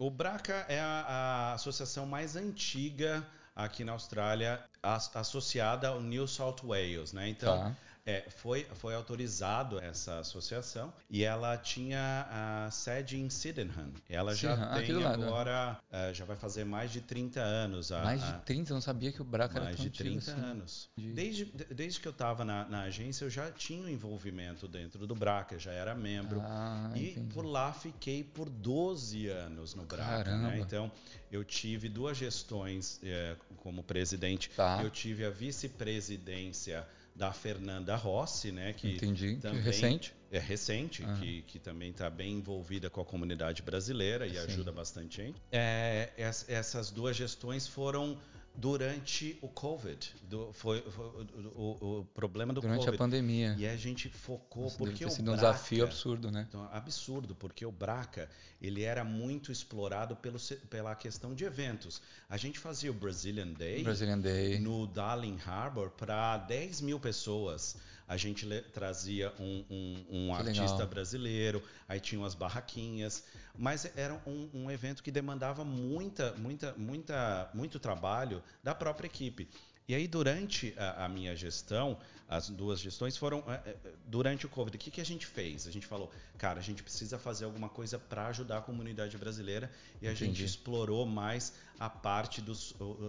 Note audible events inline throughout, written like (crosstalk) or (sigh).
O BRACA é a, a associação mais antiga aqui na Austrália, as, associada ao New South Wales, né? Então, Tá. É, foi, foi autorizado essa associação e ela tinha a sede em Sydenham. Ela já Sydenham, aqui tem agora, eh, já vai fazer mais de 30 anos. A, Mais de 30, eu não sabia que o Braca era mais tão de antigo 30 assim. anos. De- Desde, de- desde que eu estava na, na agência, eu já tinha um envolvimento dentro do Braca, já era membro. Ah, e entendi. por lá fiquei por 12 anos no Braca. Né? Então, eu tive duas gestões eh, como presidente. Tá. Eu tive a vice-presidência da Fernanda Rossi, né? Que Entendi. Também recente. É recente, que, que também está bem envolvida com a comunidade brasileira e Sim. ajuda bastante gente. É, es- essas duas gestões foram durante o Covid. Do- foi, foi o, o- problema do Durante a Covid. pandemia. E a gente focou Isso deve porque ter sido um Braca, desafio absurdo, né? então, absurdo, porque o Braca ele era muito explorado pelo, pela questão de eventos. A gente fazia o Brazilian Day Brazilian Day. no Darling Harbour para 10 mil pessoas. A gente trazia um, um- um artista legal. brasileiro, aí tinham as barraquinhas, mas era um, um evento que demandava muita, muita, muita, muito trabalho da própria equipe. E aí, durante a, a minha gestão, as duas gestões foram eh, eh, durante o Covid. O que, que a gente fez? A gente falou, cara, a gente precisa fazer alguma coisa para ajudar a comunidade brasileira e a gente Entendi. explorou mais a parte do,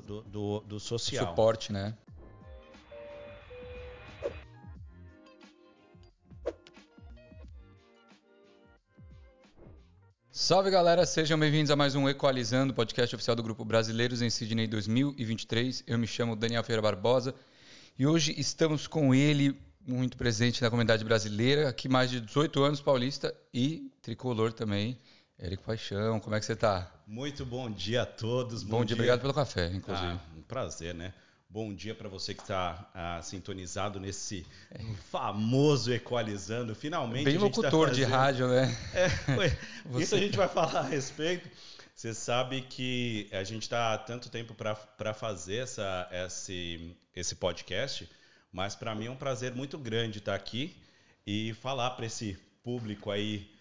do, do, do social. Suporte, né? Salve galera, sejam bem-vindos a mais um Equalizando, podcast oficial do Grupo Brasileiros em Sydney 2023. Eu me chamo Daniel Ferreira Barbosa e hoje estamos com ele, muito presente na comunidade brasileira, aqui mais de 18 anos, paulista e tricolor também. Érico Paixão, como é que você tá? Muito bom dia a todos. Bom, dia, obrigado pelo café, inclusive. Ah, um prazer, né? Bom dia para você que está sintonizado nesse famoso Equalizando. Finalmente Bem tá locutor de fazendo- rádio, né? (laughs) É, (laughs) Você- Isso a gente vai falar a respeito. Você sabe que a gente está há tanto tempo para fazer essa, esse, esse podcast, mas para mim é um prazer muito grande estar aqui e falar para esse público aí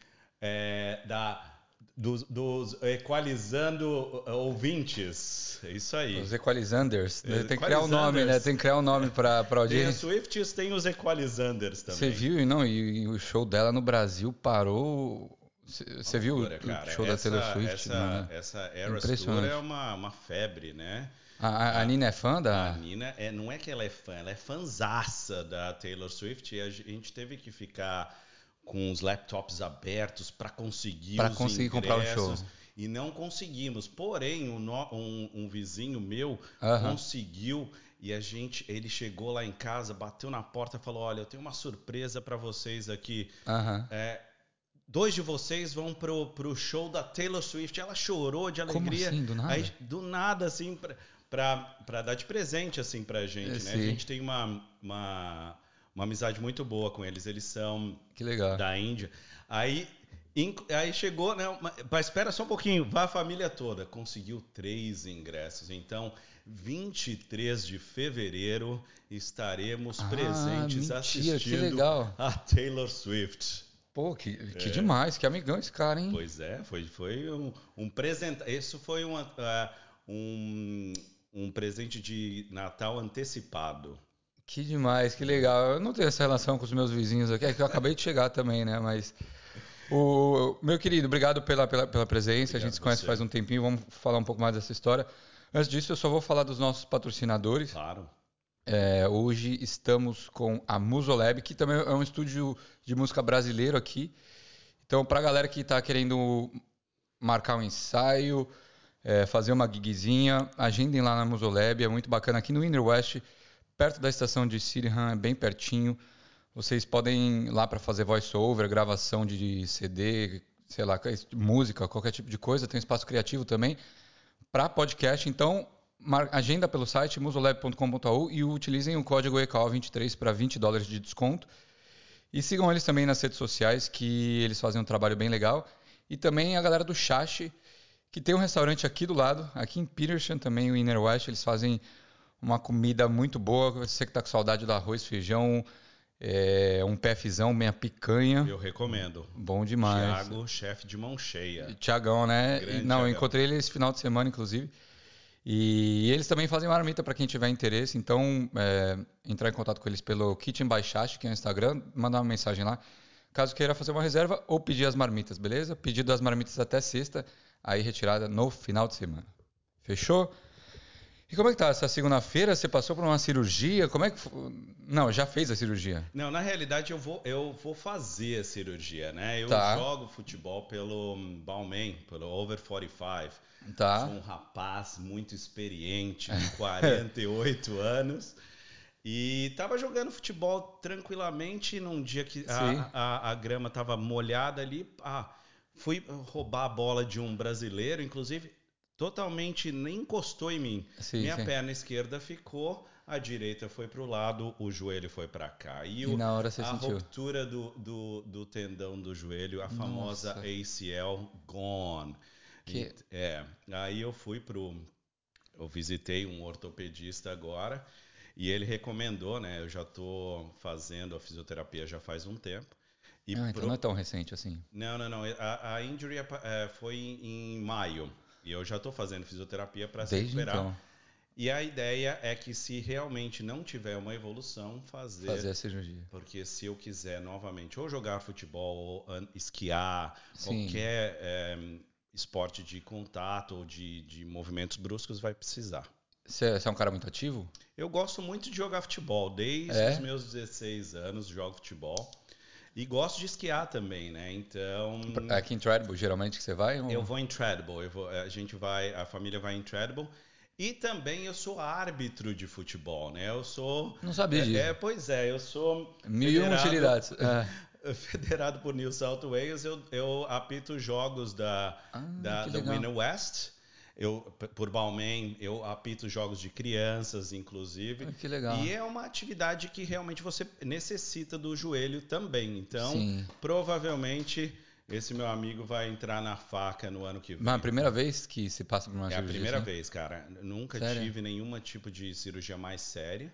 é, da, dos, dos Equalizando ouvintes. É isso aí. Os Equalizanders. né? É, Tem que criar um nome, né? Equalizanders. Tem que criar um nome para a Tem os audiência. Swifts, tem os Equalizanders também. Você viu, e não? E, e o show dela no Brasil parou. Você viu o cara. show da Essa- Taylor Swift? Essa, mano? essa Eras Tour é uma, uma febre, né? A, a- a Nina é fã A da. Nina, é, não é que ela é fã, ela é fanzaça da Taylor Swift e a gente teve que ficar com os laptops abertos para conseguir Pra os conseguir comprar o show. E não conseguimos. Porém, um, um- um vizinho meu Aham. conseguiu e a gente, ele chegou lá em casa, bateu na porta e falou: "Olha, eu tenho uma surpresa para vocês aqui. Aham. É, dois de vocês vão pro, pro show da Taylor Swift. Ela chorou de Como alegria. assim, do nada? Aí, do nada, assim, pra, pra, pra dar de presente, assim, pra gente, né? A Sim. gente tem uma, uma, uma amizade muito boa com eles. Eles são da Índia. Aí, inc- aí chegou, né? uma- Mas espera só um pouquinho, vai a família toda. Conseguiu três ingressos. Então, 23 de fevereiro, estaremos Ah, presentes mentira, assistindo a Taylor Swift. Pô, que, que É. demais, que amigão esse cara, hein? Pois é, foi, foi um, um presente. Isso foi uma, ah, um, um presente de Natal antecipado. Que demais, que legal. Eu não tenho essa relação com os meus vizinhos aqui, é que eu acabei de chegar também, né? Mas. O, meu querido, obrigado pela, pela, pela presença. a Obrigado gente se conhece você. faz um tempinho, vamos falar um pouco mais dessa história. Antes disso, eu só vou falar dos nossos patrocinadores. Claro. É, hoje estamos com a Musolab, que também é um estúdio de música brasileiro aqui. Então, para a galera que está querendo marcar um ensaio, é, fazer uma gigzinha, agendem lá na Musolab, é muito bacana. Aqui no Inner West, perto da estação de Sydenham, é bem pertinho. Vocês podem ir lá para fazer voice-over, gravação de CD, sei lá, música, qualquer tipo de coisa. Tem um espaço criativo também para podcast. Então, agenda pelo site musolab.com.au e utilizem o código ECAL23 para 20 dólares de desconto. E sigam eles também nas redes sociais, que eles fazem um trabalho bem legal. E também a galera do Chache, que tem um restaurante aqui do lado, aqui em Petersham também, o Inner West, eles fazem uma comida muito boa. Você que está com saudade do arroz, feijão, É um PFzão, meia picanha. Eu recomendo. Bom demais. Thiago, chefe de mão cheia. Tiagão, né? Grande Não, eu Thiagão. encontrei ele esse final de semana, inclusive. E eles também fazem marmita para quem tiver interesse. Então, é, entrar em contato com eles pelo Kitchen by que é o Instagram, mandar uma mensagem lá. Caso queira fazer uma reserva ou pedir as marmitas, beleza? Pedido das marmitas até sexta, aí retirada no final de semana. Fechou? E como é que tá? Essa segunda-feira você passou por uma cirurgia? Como é que Não, já fez a cirurgia. Não, na realidade eu vou, eu vou fazer a cirurgia, né? Eu Tá. jogo futebol pelo Balmain, pelo Over 45. Tá. Sou um rapaz muito experiente, de (laughs) 48 anos. E tava jogando futebol tranquilamente num dia que a, a, a grama tava molhada ali. Ah, fui roubar a bola de um brasileiro, inclusive totalmente nem encostou em mim. Sim, Minha sim. perna esquerda ficou, a direita foi para o lado, o joelho foi para cá. E, E o- na hora você a sentiu? ruptura do, do, do tendão do joelho, a famosa Nossa. ACL gone. Que- E- é, aí eu fui pro. Eu visitei um ortopedista agora e ele recomendou, né? Eu já estou fazendo a fisioterapia já faz um tempo. E Ah, então pro- não é tão recente assim. não, não, não. A, a injury é, foi em, em maio. E eu já estou fazendo fisioterapia para se recuperar. então, E a ideia é que se realmente não tiver uma evolução, fazer. fazer a cirurgia. Porque se eu quiser novamente ou jogar futebol, ou esquiar, Sim. qualquer é, esporte de contato ou de, de movimentos bruscos, vai precisar. Você você é um cara muito ativo? Eu gosto muito de jogar futebol. Desde É? os meus 16 anos jogo futebol. E gosto de esquiar também, né? Então. Aqui em Treadable, geralmente que você vai? ou- Eu vou em Treadable, eu vou- a gente vai, a família vai em Treadable. E também eu sou árbitro de futebol, né? Eu sou. Não sabia é, disso. é, pois é, eu sou. Mil e uma utilidades. (laughs) É. Federado por New South Wales, eu, eu apito jogos da, Ah, da, da. Winner West. Eu, por Balmain, eu apito jogos de crianças, inclusive. Ah, que legal. E é uma atividade que realmente você necessita do joelho também. Então, Sim. provavelmente, esse meu amigo vai entrar na faca no ano que vem. Mas a primeira vez que se passa por uma É a cirurgia primeira assim? vez, cara. Nunca Sério? tive nenhum tipo de cirurgia mais séria.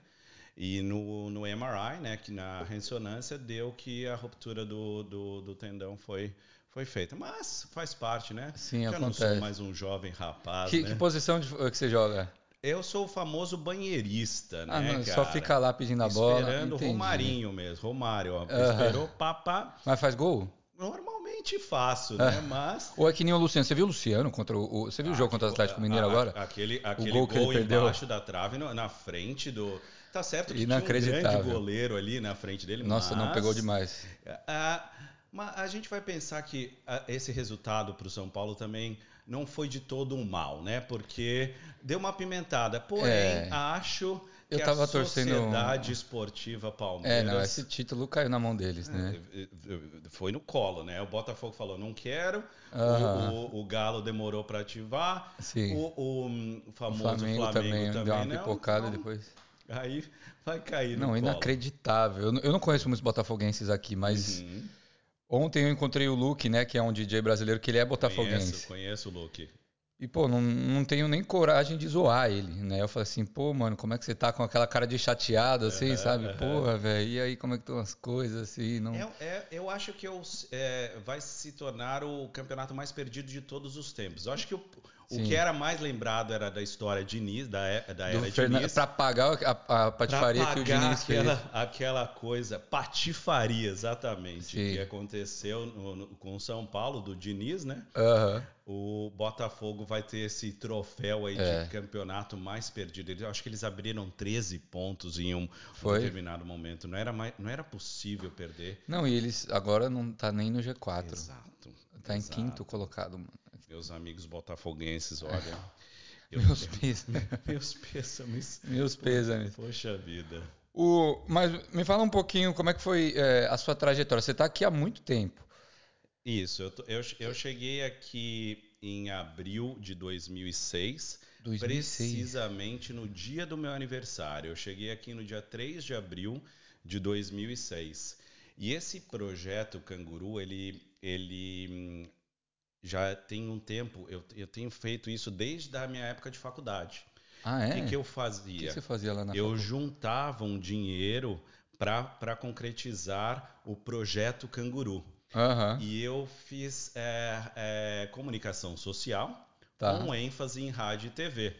E no, no MRI, né, que na ressonância deu que a ruptura do, do, do tendão foi, foi feita. Mas faz parte, né? Sim, Já não acontece. sou mais um jovem rapaz, Que, né? que posição de- que você joga? Eu sou o famoso banheirista, Ah, né, não, só fica lá pedindo a bola. Esperando entendi. Romarinho mesmo, Romário. Ó, Aham. Esperou papá. Mas faz gol? Normalmente faço, Ah. né? Mas... Ou é que nem o Luciano? Você viu o Luciano contra o. o- você viu o jogo contra o Atlético Mineiro Ah, agora? Aquele, aquele gol gol, que ele perdeu. embaixo da trave, na frente do. Tá certo que tinha um grande goleiro ali na frente dele. Nossa, não mas- pegou demais. Ah, mas a gente vai pensar que ah, esse resultado para o São Paulo também não foi de todo um mal, né? Porque deu uma pimentada. Porém, É. acho que a torcendo- Sociedade Esportiva É, Palmeiras não, esse título caiu na mão deles, né? é, foi no colo, né? O Botafogo falou não quero, o- Aham. o, o Galo demorou para ativar, Sim. o, o, hum, O famoso Flamengo, Flamengo, também, também, deu uma não, pipocada então, depois. Aí vai cair no Não, colo. inacreditável. Eu não- Eu não conheço muitos botafoguenses aqui, mas Uhum. Ontem eu encontrei o Luke, né, que é um DJ brasileiro, que ele é botafoguense. Conheço, conheço o Luke. E, pô, não, não tenho nem coragem de zoar ele, né? Eu falei assim, pô, mano, como é que você tá com aquela cara de chateado, assim, sabe? aham. Porra, velho, e aí como é que estão as coisas, assim? Não... É, é- eu acho que eu, é, vai se tornar o campeonato mais perdido de todos os tempos. Eu acho que o, o que era mais lembrado era da história Diniz, da, é- da era Fernan- Diniz. Pra pagar a, a patifaria que o pagar Diniz fez. aquela, aquela coisa, patifaria, exatamente, Sim. que aconteceu no- no- com o São Paulo, do Diniz, né? Aham. O Botafogo vai ter esse troféu aí É. de campeonato mais perdido. Eu acho que eles abriram 13 pontos em um Foi? determinado momento. Não era, mais, não era possível perder. Não, e eles agora não tá nem no G4. Exato. Tá em exato. quinto colocado, mano. Meus amigos botafoguenses, (laughs) olha. eu Meus pêsames. (laughs) meus pêsames. Meus pêsames. Poxa vida. O, mas me fala um pouquinho como é que foi é, a sua trajetória. Você tá aqui há muito tempo. Isso, eu, eu, eu cheguei aqui em abril de 2006, 2006. precisamente no dia do meu aniversário. Eu cheguei aqui no dia 3 de abril de 2006. E esse projeto Canguru, ele, ele hum, já tem um tempo, eu, eu tenho feito isso desde a minha época de faculdade. Ah, O é? que, que eu O que fazia? você fazia lá na eu facu? juntava um dinheiro para concretizar o projeto Canguru. Aham. E eu fiz é, é, comunicação social Tá. com ênfase em rádio e TV.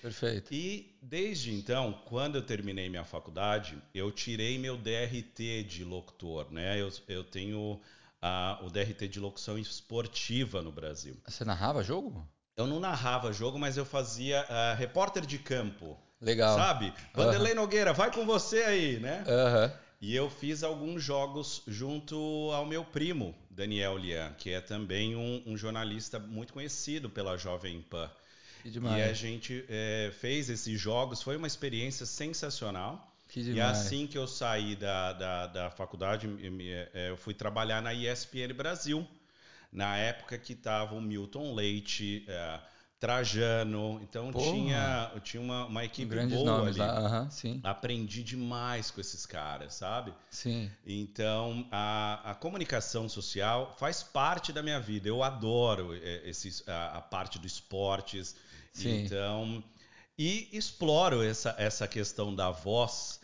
Perfeito. E desde então, quando eu terminei minha faculdade, eu tirei meu DRT de locutor, né? Eu, eu tenho ah, o DRT de locução esportiva no Brasil. Você narrava jogo? Eu não narrava jogo, mas eu fazia ah, repórter de campo, Legal. sabe? Vanderlei Nogueira, vai com você aí, né? E eu fiz alguns jogos junto ao meu primo, Daniel Lian, que é também um, um jornalista muito conhecido pela Jovem Pan. Que E a gente eh, fez esses jogos, foi uma experiência sensacional. E assim que eu saí da, da, da faculdade, me- me- eh, eu fui trabalhar na ESPN Brasil, na época que tava o Milton Leite, eh, Trajano, então Porra. tinha, eu tinha uma, uma equipe Grandes boa nomes ali. lá. Aham, sim. Aprendi demais com esses caras, sabe? Sim. Então, a, a comunicação social faz parte da minha vida. Eu adoro eh, esses, a, a parte do esportes. Sim. Então, e exploro essa, essa questão da voz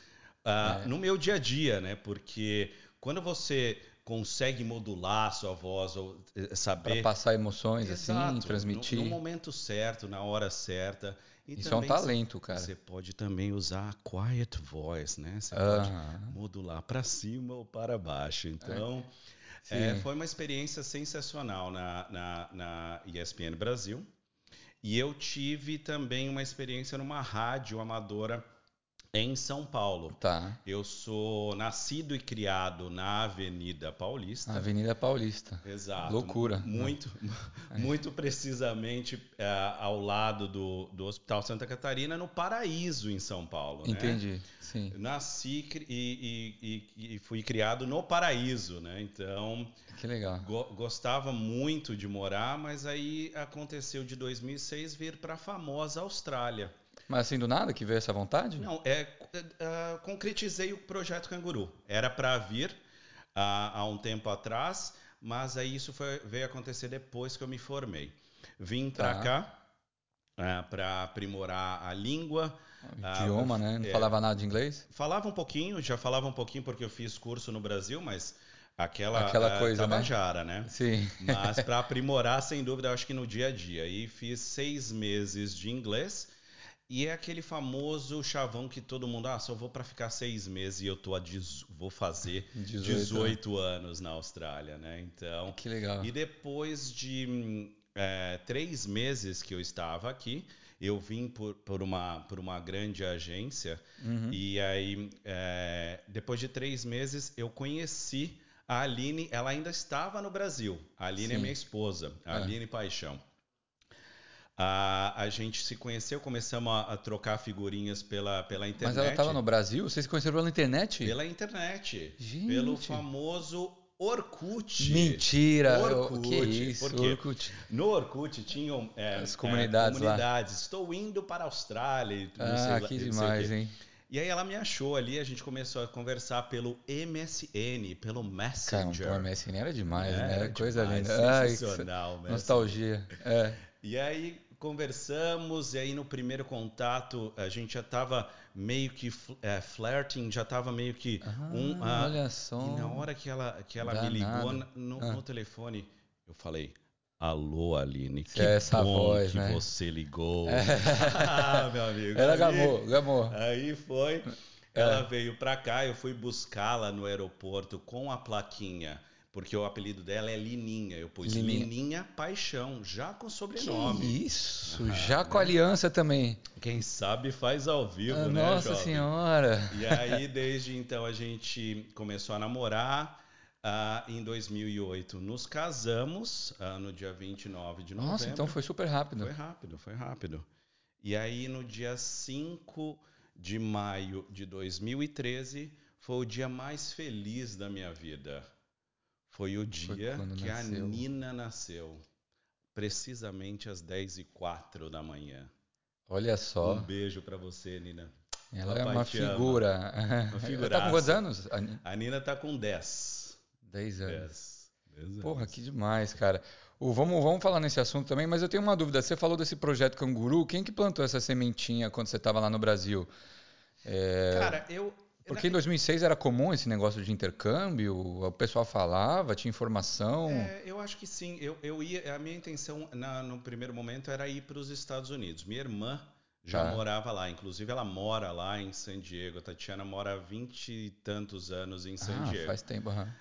ah, É. no meu dia a dia, né? Porque quando você consegue modular a sua voz ou eh, Para saber passar emoções Exato, assim, transmitir. no, no momento certo, na hora certa. E Isso é um talento, cara. Você pode também usar a quiet voice, né? Você pode Aham. modular para cima ou para baixo. Então, é, Sim. foi uma experiência sensacional na, na, na ESPN Brasil. E eu tive também uma experiência numa rádio amadora em São Paulo. Tá. Eu sou nascido e criado na Avenida Paulista. Avenida Paulista. Exato. Loucura. Muito, (laughs) muito precisamente é, ao lado do, do Hospital Santa Catarina, no Paraíso, em São Paulo. né? Entendi. Sim. Nasci e, e- e- e fui criado no Paraíso, né? Então, Que legal. go- gostava muito de morar, mas aí aconteceu de 2006 vir para a famosa Austrália. Mas assim, do nada que veio essa vontade? Não, é, é, ah, concretizei o projeto Canguru. Era para vir ah, há um tempo atrás, mas aí isso foi- veio acontecer depois que eu me formei. Vim para Tá. cá para aprimorar a língua. Ah, Idioma, né? Não é. falava nada de inglês? Falava um pouquinho, já falava um pouquinho porque eu fiz curso no Brasil, mas aquela, Aquela ah, coisa, né? tabajara, né? Sim. Mas para (laughs) aprimorar, sem dúvida, eu acho que no dia a dia. E fiz seis meses de inglês. E é aquele famoso chavão que todo mundo, ah, só vou para ficar seis meses e eu tô a vou fazer 18, 18 anos na Austrália, né? Então, Que legal. e depois de é, três meses que eu estava aqui, eu vim por, por uma, por uma grande agência Uhum. e aí, é, depois de três meses, eu conheci a Aline. Ela ainda estava no Brasil. A Aline é Sim. minha esposa, a É. Aline Paixão. A, a gente se conheceu, começamos a, a trocar figurinhas pela, pela internet. Mas ela estava no Brasil? Vocês se conheceram pela internet? Pela internet. Gente. Pelo famoso Orkut. Mentira! Orkut. que isso? Por quê? Orkut. No Orkut tinham é, As é, comunidades lá. comunidades. Estou indo para a Austrália. e Ah, que demais, hein? E aí ela me achou ali, a gente começou a conversar pelo MSN, pelo Cara, Messenger. o MSN era demais, É, né? era Coisa demais, linda. Ai, sensacional, Messenger. nostalgia. É. E aí conversamos, e aí no primeiro contato a gente já estava meio que é, flirting, já estava meio que Ah, um. ah, olha só. E na hora que ela, que ela me ligou no, Ah. no telefone, eu falei. Alô, Aline, que É essa bom voz, que né? você ligou. ah, (laughs) meu amigo. Ela gamou, gamou. Aí foi, ela veio pra cá, eu fui buscá-la no aeroporto com a plaquinha, porque o apelido dela é Lininha. Eu pus Lininha. Lininha, Paixão, já com Que sobrenome. isso? Ah, Já com né? aliança também. Quem sabe faz ao vivo, Ah, né, Nossa jovem? senhora. E aí, desde então, a gente começou a namorar. ah, em 2008, nos casamos ah, no dia 29 de novembro. Nossa, então foi super rápido. Foi rápido, foi rápido. E aí, no dia 5 de maio de 2013, foi o dia mais feliz da minha vida. Foi o dia quando que a nasceu. Nina nasceu. Precisamente às 10 e 04 da manhã. Olha só. Um beijo pra você, Nina. Ela Papai é uma figura. Uma (laughs) Ela tá com quantos anos? A Nina tá com 10. 10 anos. 10. 10 Porra, que demais, cara. O, vamos, vamos falar nesse assunto também, mas eu tenho uma dúvida. Você falou desse projeto Canguru. Quem que plantou essa sementinha quando você estava lá no Brasil? É, Cara, eu, Porque em 2006 era comum esse negócio de intercâmbio, o pessoal falava, tinha informação. É, eu acho que sim. Eu, eu ia, a minha intenção na, no primeiro momento era ir para os Estados Unidos. Minha irmã já Tá. morava lá, inclusive ela mora lá em San Diego. A Tatiana mora há vinte e tantos anos em San ah, Diego. faz tempo. aham.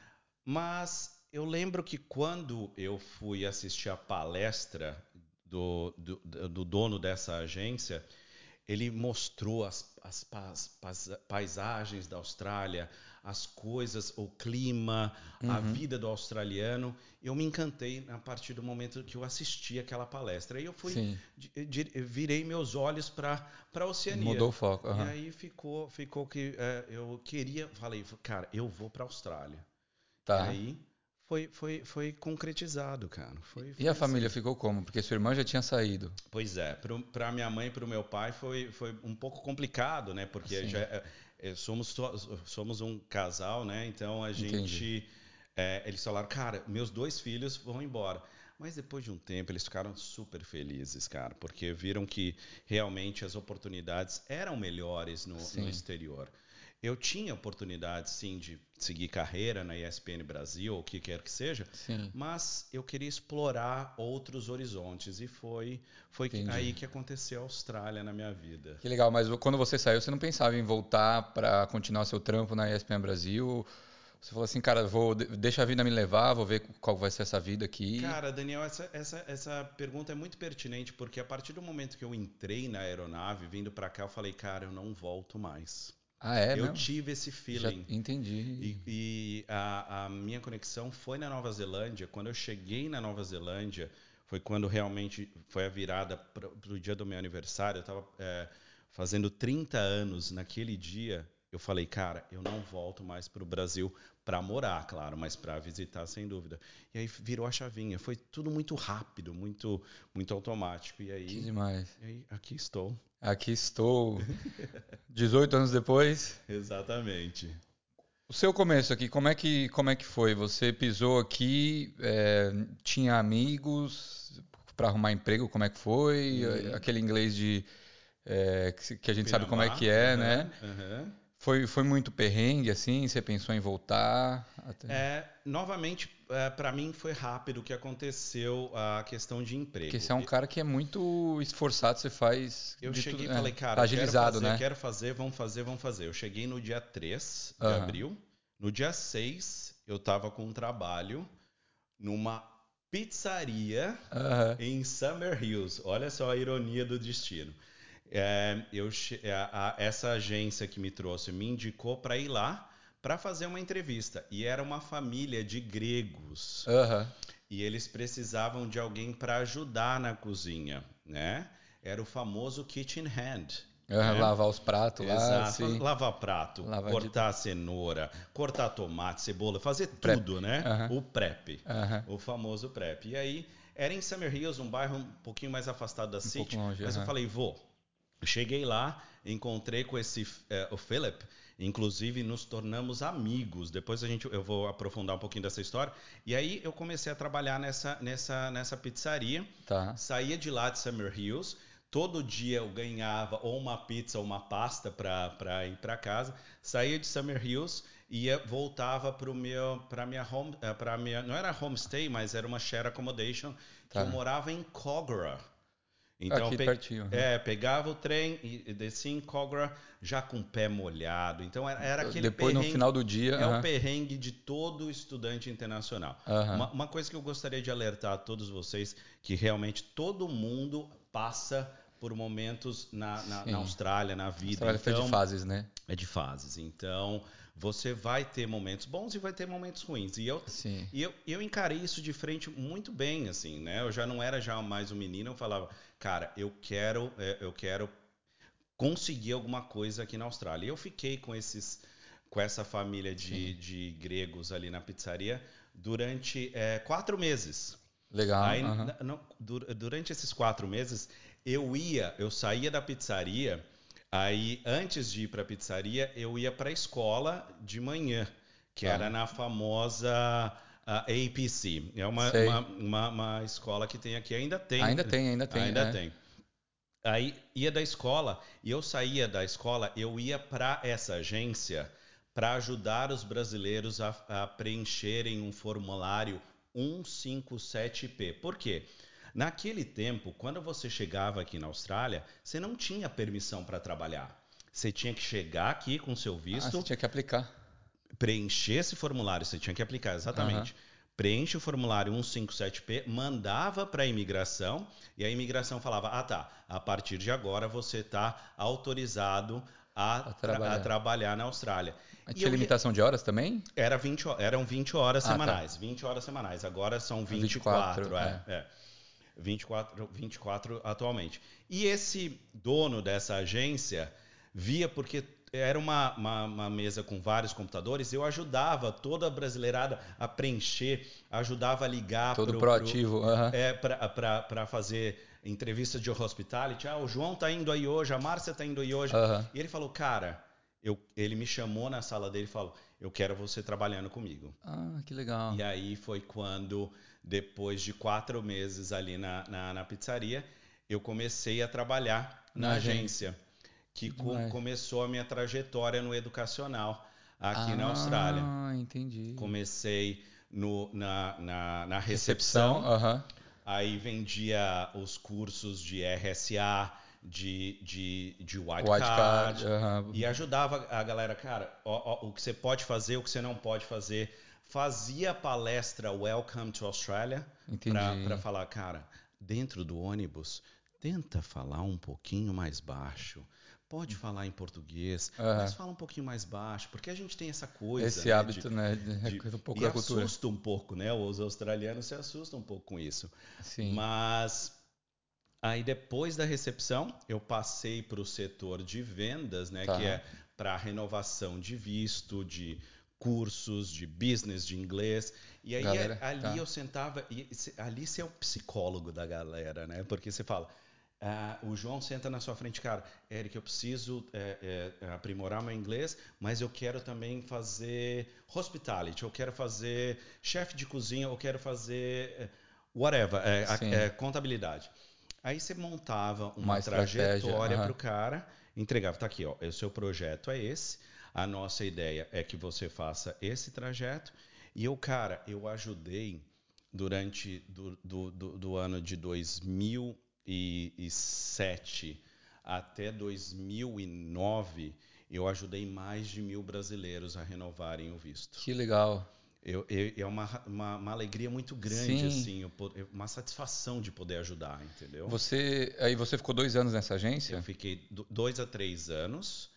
Mas eu lembro que quando eu fui assistir a palestra do, do, do dono dessa agência, ele mostrou as, as pais- paisagens da Austrália, as coisas, o clima, a Uhum. vida do australiano. Eu me encantei a partir do momento que eu assisti aquela palestra. Aí eu fui, virei meus olhos para a Oceania. mudou o foco. E aham. aí ficou, ficou que é, eu queria, falei, cara, eu vou para a Austrália. Tá. E aí foi, foi, foi concretizado, cara. Foi, E foi a assim. família ficou como? Porque sua irmã já tinha saído. Pois é, para minha mãe e para o meu pai foi, foi um pouco complicado, né? Porque Sim. já, é, somos, somos um casal, né? Então a gente. É, eles falaram, cara, meus dois filhos vão embora. Mas depois de um tempo eles ficaram super felizes, cara, porque viram que realmente as oportunidades eram melhores no, no exterior. Eu tinha oportunidade, sim, de seguir carreira na ESPN Brasil, ou o que quer que seja, Sim. mas eu queria explorar outros horizontes e foi foi Entendi. aí que aconteceu a Austrália na minha vida. Que legal, mas quando você saiu, você não pensava em voltar para continuar seu trampo na ESPN Brasil? Você falou assim, cara, vou, de- deixa a vida me levar, vou ver qual vai ser essa vida aqui. Cara, Daniel, essa, essa, essa pergunta é muito pertinente porque a partir do momento que eu entrei na aeronave, vindo para cá, eu falei, cara, eu não volto mais. Ah, é, eu mesmo? tive esse Já feeling. entendi. E, e a, a minha conexão foi na Nova Zelândia. Quando eu cheguei na Nova Zelândia, foi quando realmente foi a virada para o dia do meu aniversário. Eu estava fazendo 30 anos naquele dia. Eu falei, cara, eu não volto mais para o Brasil para morar, claro, mas para visitar, sem dúvida. E aí virou a chavinha. Foi tudo muito rápido, muito, muito automático. E Que aí, demais. e aí aqui estou. Aqui estou, (laughs) 18 anos depois. Exatamente. O seu começo aqui, como é que, como é que foi? Você pisou aqui, é, tinha amigos para arrumar emprego, como é que foi? Uhum. Aquele inglês de é, que, que a gente sabe como é Pinamar, que é, né? aham. Foi, foi muito perrengue, assim? Você pensou em voltar? Até- É, novamente, para mim foi rápido o que aconteceu a questão de emprego. Porque você é um cara que é muito esforçado, você faz. Eu de cheguei e tudo- falei, é, cara, tá eu quero agilizado, fazer, né? quero fazer, vamos fazer, vamos fazer. Eu cheguei no dia 3 de Aham. abril. No dia 6, eu estava com um trabalho numa pizzaria Aham. em Summer Hills. Olha só a ironia do destino. É, eu, a- a- essa agência que me trouxe me indicou para ir lá para fazer uma entrevista. E era uma família de gregos. Aham. E eles precisavam de alguém para ajudar na cozinha, né? Era o famoso kitchen hand. Aham, né? Lavar os pratos lá, Exato. assim. Lavar prato, Lavar de- cortar cenoura, cortar tomate, cebola, fazer Prep. tudo, né? Aham. O prep. O famoso prep. E aí, era em Summer Hills, um bairro um pouquinho mais afastado da Um City. longe, mas eu falei, vou. Cheguei lá, encontrei com esse eh, o Philip, inclusive nos tornamos amigos. Depois a gente eu vou aprofundar um pouquinho dessa história. E aí eu comecei a trabalhar nessa nessa nessa pizzaria. Tá. Saía de lá de Summer Hills, todo dia eu ganhava ou uma pizza ou uma pasta para ir para casa. Saía de Summer Hills e voltava para meu para minha home para minha não era homestay, mas era uma share accommodation que Tá. eu morava em Cogra. Então, Aqui pe- pertinho. aham. é, pegava o trem e descia em Cogra já com o pé molhado. Então era, era aquele Depois, no final do dia. é aham. o perrengue de todo estudante internacional. Aham. Uma, uma coisa que eu gostaria de alertar a todos vocês, que realmente todo mundo passa por momentos na, na- na Austrália, na A vida. Austrália foi então, de fases, né? é de fases. Então, você vai ter momentos bons e vai ter momentos ruins. E eu, Sim. e eu, eu encarei isso de frente muito bem, assim, né? Eu já não era já mais um menino, eu falava, cara, eu quero, é, eu quero conseguir alguma coisa aqui na Austrália. E eu fiquei com esses, com essa família de, de gregos ali na pizzaria durante é, quatro meses. Legal. Aí, não, du- durante esses quatro meses, eu ia, eu saía da pizzaria, aí antes de ir para a pizzaria, eu ia para a escola de manhã, que Tá. era na famosa ah, APC. É uma, uma, uma, uma escola que tem aqui, ainda tem. Ainda tem, ainda tem. Ainda é. tem. Aí ia da escola e eu saía da escola, eu ia para essa agência para ajudar os brasileiros a, a preencherem um formulário 157P. Por quê? Naquele tempo, quando você chegava aqui na Austrália, você não tinha permissão para trabalhar. Você tinha que chegar aqui com seu Ah, visto, você tinha que aplicar. preencher esse formulário, você tinha que aplicar, exatamente. Preenche o formulário 157P, mandava para a imigração e a imigração falava: ah, tá, a partir de agora você está autorizado a, tra- trabalhar. a trabalhar na Austrália. Mas Tinha limitação de horas também? era 20, ho- eram 20 horas Ah, tá. semanais. 20 horas semanais. Agora são 24, 24. é, é. 24, 24 atualmente. E esse dono dessa agência via porque era uma, uma, uma mesa com vários computadores, eu ajudava toda a brasileirada a preencher, ajudava a ligar Todo pro- proativo. aham. é, para fazer entrevista de hospitality. Ah, o João tá indo aí hoje, a Márcia tá indo aí hoje. Aham. E ele falou, cara, eu, ele me chamou na sala dele e falou, eu quero você trabalhando comigo. Ah, que legal. E aí foi quando, depois de quatro meses ali na, na, na pizzaria, eu comecei a trabalhar na, Na agência, que co- começou a minha trajetória no educacional aqui na ah, Austrália. entendi. Comecei no, na, na, na recepção, Aham. aí vendia os cursos de RSA, de, de, de white, White card, card. aham. e ajudava a galera, cara, ó, ó, o que você pode fazer, o que você não pode fazer. Fazia palestra Welcome to Australia para falar, cara, dentro do ônibus, tenta falar um pouquinho mais baixo. Pode falar em português, mas fala um pouquinho mais baixo, porque a gente tem essa coisa. Esse né, de- hábito, né? de- de- um pouco e da cultura. assusta um pouco, né? Os australianos se assustam um pouco com isso. Sim. Mas aí depois da recepção, eu passei para o setor de vendas, né? Tá. Que é para renovação de visto, de cursos, de business, de inglês. E aí Galera, ali tá. eu sentava, e ali você é o psicólogo da galera, né? Porque você fala. ah, o João senta na sua frente, cara. Eric, eu preciso é, é, aprimorar meu inglês, mas eu quero também fazer hospitality, eu quero fazer chefe de cozinha, eu quero fazer é, whatever, é, é, contabilidade. Aí você montava uma, Uma trajetória para o cara, entregava, tá aqui, ó, o seu projeto é esse, a nossa ideia é que você faça esse trajeto. E eu, cara, eu ajudei durante do, do, do, do ano de 2007 até 2009, eu ajudei mais de mil brasileiros a renovarem o visto. Que legal. Eu, eu- é uma, uma, uma alegria muito grande, Sim. assim, eu uma satisfação de poder ajudar, entendeu? Você, aí você ficou dois anos nessa agência? Eu fiquei do- dois a três anos,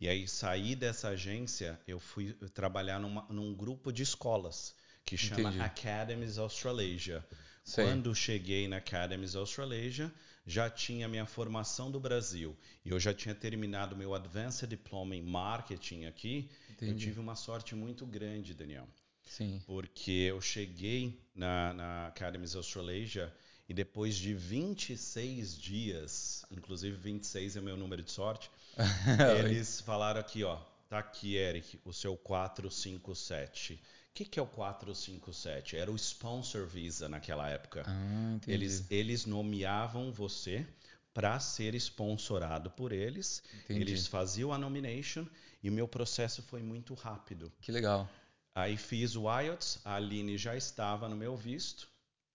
e aí saí dessa agência, eu fui trabalhar numa, num grupo de escolas que chama Entendi. Academies Australasia. Sei. Quando cheguei na Academies Australasia, já tinha minha formação do Brasil e eu já tinha terminado meu Advanced Diploma em Marketing aqui. Eu Entendi. tive uma sorte muito grande, Daniel Sim. porque eu cheguei na, na Academies Australasia e depois de 26 dias, inclusive 26 é meu número de sorte, (laughs) eles falaram aqui, ó, tá aqui, Eric, o seu 457. O que, que é o 457? Era o sponsor visa naquela época. Ah. Eles, eles nomeavam você para ser sponsorado por eles. Entendi. Eles faziam a nomination e o meu processo foi muito rápido. Que legal. Aí fiz o IELTS, a Aline já estava no meu visto.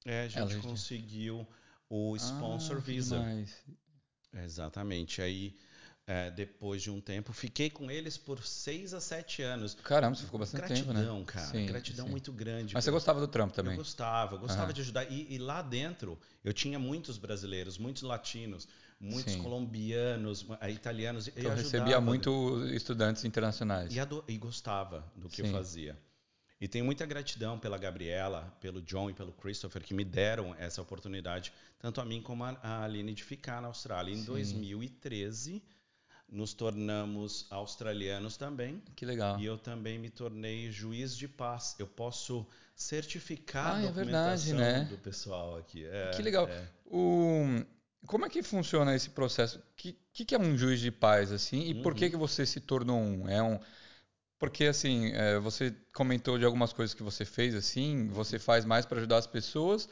É, a gente Ela conseguiu o sponsor Ah, visa. demais. Exatamente. Aí, é, depois de um tempo, fiquei com eles por seis a sete anos. Caramba, você ficou bastante gratidão, tempo, né? cara. Sim, gratidão sim. muito grande. Mas você gostava do trampo também? Eu gostava, eu gostava de ajudar. E, e lá dentro, eu tinha muitos brasileiros, muitos latinos, muitos Sim. colombianos, eh, italianos. e Então eu recebia muito estudantes internacionais. E, e gostava do que eu fazia. E tenho muita gratidão pela Gabriela, pelo John e pelo Christopher que me deram essa oportunidade, tanto a mim como a, Aline, de ficar na Austrália. Em Sim. 2013, nos tornamos australianos também. Que legal. E eu também me tornei juiz de paz. Eu posso certificar Ah, a é verdade, documentação né? do pessoal aqui. É, Que legal. é. O... Como é que funciona esse processo? O que, que, é um juiz de paz, assim? E por que, Uhum. que você se tornou um? É um... Porque, assim, é, você comentou de algumas coisas que você fez, assim, você faz mais para ajudar as pessoas?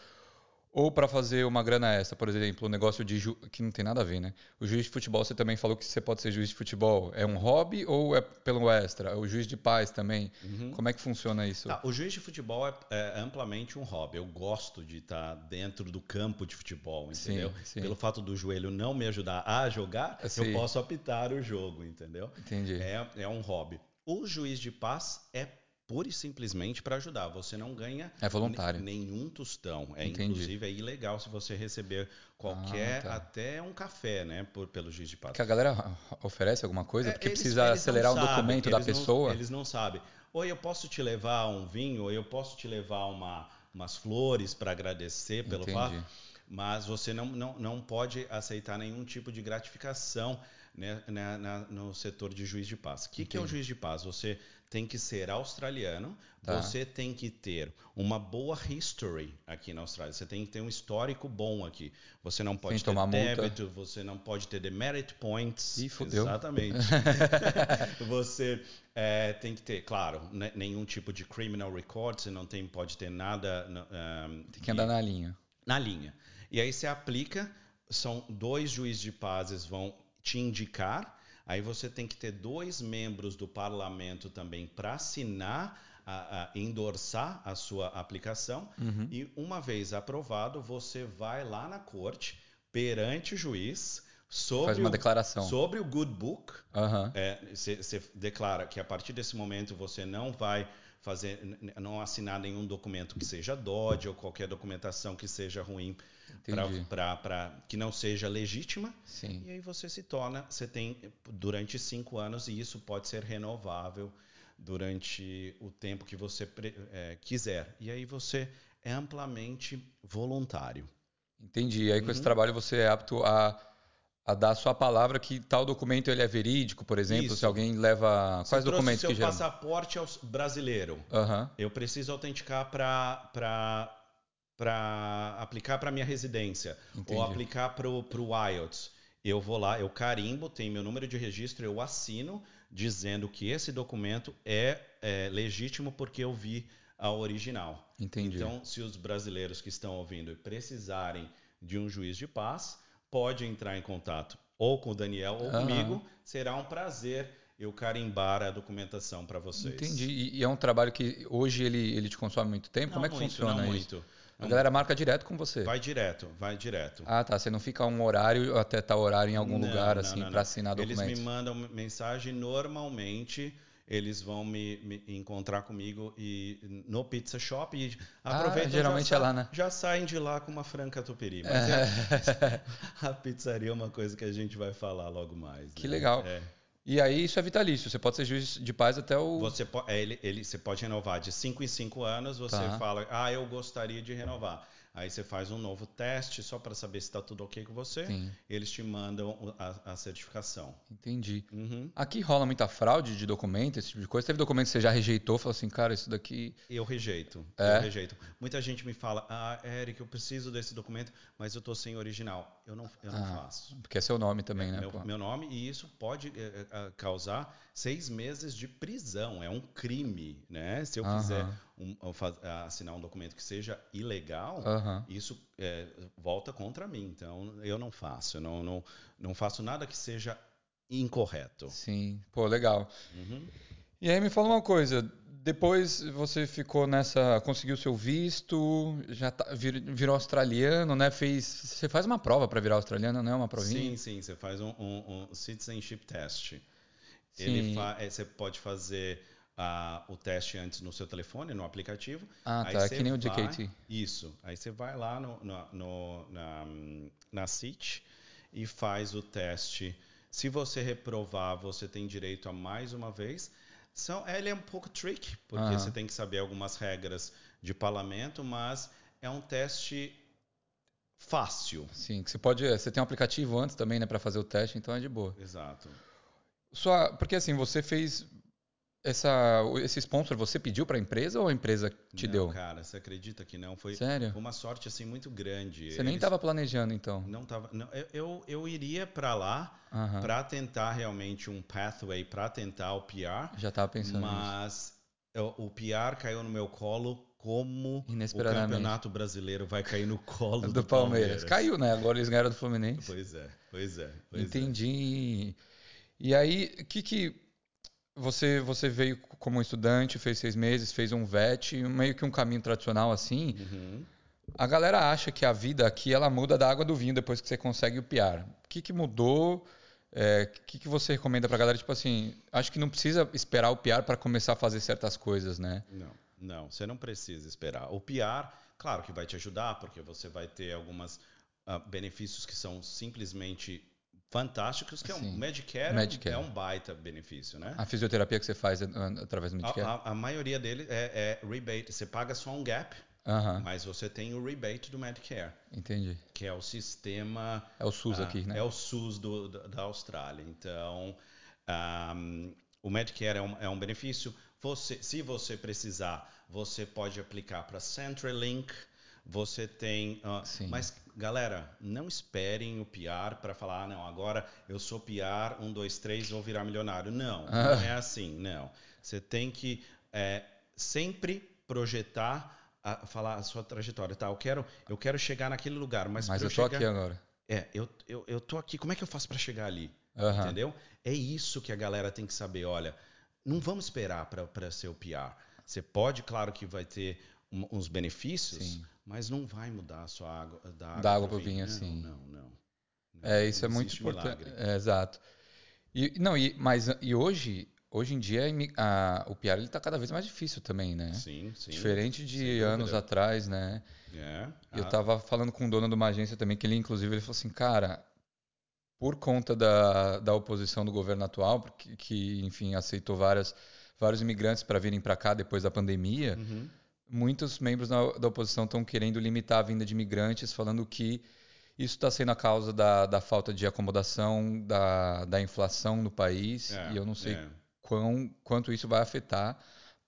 Ou para fazer uma grana extra, por exemplo, o negócio de ju... que não tem nada a ver, né? O juiz de futebol, você também falou que você pode ser juiz de futebol. É um hobby ou é pelo extra? O juiz de paz também. Uhum. Como é que funciona isso? Tá, o juiz de futebol é, é, amplamente um hobby. Eu gosto de estar dentro do campo de futebol, entendeu? Sim, sim. Pelo fato do joelho não me ajudar a jogar, Sim. eu posso apitar o jogo, entendeu? Entendi. É, é um hobby. O juiz de paz é pura e simplesmente para ajudar. Você não ganha É voluntário. ne- nenhum tostão. É Entendi. inclusive é ilegal se você receber qualquer, Ah, tá. até um café, né, por, pelo juiz de paz. Que a galera oferece alguma coisa? É, Porque eles- precisa eles acelerar o sabem, documento da eles não- pessoa? eles não sabem. Oi, eu posso te levar um vinho, ou eu posso te levar uma, umas flores para agradecer pelo fato. Mas você não, não, não pode aceitar nenhum tipo de gratificação né, na- na- no setor de juiz de paz. O que, que é o Entendi. juiz de paz? Você tem que ser australiano, Tá. você tem que ter uma boa history aqui na Austrália. Você tem que ter um histórico bom aqui. Você não pode ter tomar multa. débito, você não pode ter demerit points. Ih, fudeu. Exatamente. (laughs) você é, tem que ter, claro, né, nenhum tipo de criminal record, você não tem, pode ter nada. um, Tem que andar na linha. na linha. E aí você aplica, são dois juízes de pazes vão te indicar, aí você tem que ter dois membros do parlamento também para assinar, a, a a sua aplicação, Uhum. e uma vez aprovado, você vai lá na corte, perante o juiz, sobre, Faz uma o, declaração. sobre o good book, você declara que a partir desse momento você não vai fazer, não assinar nenhum documento que seja Dodge ou qualquer documentação que seja ruim para que não seja legítima. Sim. E aí você se torna, você tem durante cinco anos e isso pode ser renovável durante o tempo que você eh, quiser. E aí você é amplamente voluntário. Entendi. E aí com esse Uhum. trabalho você é apto a, a dar a sua palavra que tal documento ele é verídico, por exemplo, Isso. se alguém leva... Quais Você documentos trouxe que seu geram? passaporte brasileiro. Aham. Eu preciso autenticar para para aplicar para minha residência Entendi. ou aplicar para o IELTS. Eu vou lá, eu carimbo, tem meu número de registro, eu assino dizendo que esse documento é, é legítimo porque eu vi a original. Entendi. Então, se os brasileiros que estão ouvindo precisarem de um juiz de paz, pode entrar em contato ou com o Daniel ou comigo. Será um prazer eu carimbar a documentação para vocês. Entendi. E, e é um trabalho que hoje ele, ele te consome muito tempo? Não Como é que muito, funciona não isso? muito. A galera marca direto com você. Vai direto, vai direto. Ah, tá. Você não fica um horário até tal horário em algum Não, lugar não, assim não, para não. assinar Eles documentos. me mandam mensagem normalmente. Eles vão me, me encontrar comigo e no pizza shop e aproveitam Ah, geralmente já, é lá, né? já saem de lá com uma franca tupiri. Mas é- (laughs) a pizzaria é uma coisa que a gente vai falar logo mais. Que né? legal. É. E aí isso é vitalício. Você pode ser juiz de paz até o. Você, po- é, ele, ele, você pode renovar de 5 em 5 anos. Você Tá. fala, ah, eu gostaria de renovar. Aí você faz um novo teste só para saber se está tudo ok com você. Sim, Eles te mandam a, a certificação. entendi. Uhum. Aqui rola muita fraude de documento, esse tipo de coisa. Teve documento que você já rejeitou, falou assim, cara, isso daqui. Eu rejeito. É? Eu rejeito. Muita gente me fala, ah, Eric, eu preciso desse documento, mas eu tô sem original. Eu não, eu não Ah, faço. Porque é seu nome também, né? meu, pô? meu nome, e isso pode eh, causar seis meses de prisão. É um crime, né? Se eu quiser um- assinar um documento que seja ilegal, isso eh, volta contra mim. Então, eu não faço. Eu não, não, não faço nada que seja incorreto. Sim. Pô, legal. Uhum. E aí me fala uma coisa. Depois você ficou nessa, conseguiu seu visto, já tá- vir- virou australiano, né? Fez, você faz uma prova para virar australiano, não é uma provinha? Sim, sim. Você faz um, um- um citizenship test. Sim. Ele fa- eh, você pode fazer ah, o teste antes no seu telefone, no aplicativo. Ah, Aí tá. É você que nem o vai- DKT. Isso. Aí você vai lá no, no- no- na, na CIT e faz o teste. Se você reprovar, você tem direito a mais uma vez. São, ele é um pouco tricky, porque Aham. você tem que saber algumas regras de parlamento, mas é um teste fácil. Sim, que você pode, você tem um aplicativo antes também, né, para fazer o teste, então é de boa. Exato. Só, porque assim, você fez essa, esse sponsor, você pediu para a empresa ou a empresa te não, deu? Cara, você acredita que não? Foi, Sério? uma sorte assim muito grande. Você nem Eles- estava planejando, então? Não tava. Não, eu, eu, iria para lá Aham. para tentar realmente um pathway para tentar o PR, Já estava pensando nisso. mas eu- o PR caiu no meu colo como o campeonato brasileiro vai cair no colo (laughs) do, do Palmeiras. Caiu, né? Agora eles ganharam do Fluminense. Pois é, pois é. Pois é. Entendi. E aí, o que que você você veio como estudante, fez seis meses, fez um VET, meio que um caminho tradicional assim. Uhum. A galera acha que a vida aqui ela muda da água do vinho depois que você consegue o PR. O que, que mudou? É, O que, que você recomenda pra galera? Tipo assim, acho que não precisa esperar o PR para começar a fazer certas coisas, né? Não, não, você não precisa esperar. O PR, claro que vai te ajudar, porque você vai ter alguns benefícios que são simplesmente fantásticos, que é um. Medicare, Medicare. é um baita benefício, né? A fisioterapia que você faz é, é, através do A, Medicare? a- a maioria dele é, é rebate. Você paga só um gap, Aham, mas você tem o rebate do Medicare, entendi. que é o sistema É o SUS Ah, aqui, né? É o SUS do- da da Austrália. Então, ahm, o Medicare é um, é um benefício. Você, se você precisar, você pode aplicar para CenturyLink. Você tem. Sim. mas, galera, não esperem o PR para falar, ah, não, agora eu sou PR, um, dois, três, vou virar milionário. Não, Ah. não é assim, não. Você tem que é, sempre projetar, a- falar a sua trajetória. Tá, eu quero, eu quero chegar naquele lugar, mas, Mas pra eu tô chegar, aqui agora. é, eu, eu, eu tô aqui, como é que eu faço para chegar ali? Aham. Entendeu? É isso que a galera tem que saber. Olha, não vamos esperar para ser o PR. Você pode, claro que vai ter um- uns benefícios, Sim. mas não vai mudar a sua água da água, Da água pro pro vinho, assim. Não, não. Não, É, isso é não muito existe importante. É, exato. E, não, e, mas e hoje, hoje em dia, a o PR ele tá cada vez mais difícil também, né? Sim, sim. Diferente de anos atrás, né? É. Eu ah, tava falando com o dono de uma agência também, que ele, inclusive, ele falou assim, cara, por conta da, da oposição do governo atual, porque, que, enfim, aceitou várias, vários imigrantes para virem para cá depois da pandemia, uhum. Muitos membros da, oposição estão querendo limitar a vinda de imigrantes, falando que isso está sendo a causa da, da falta de acomodação, da, da inflação no país, É, e eu não sei é. quão, quanto isso vai afetar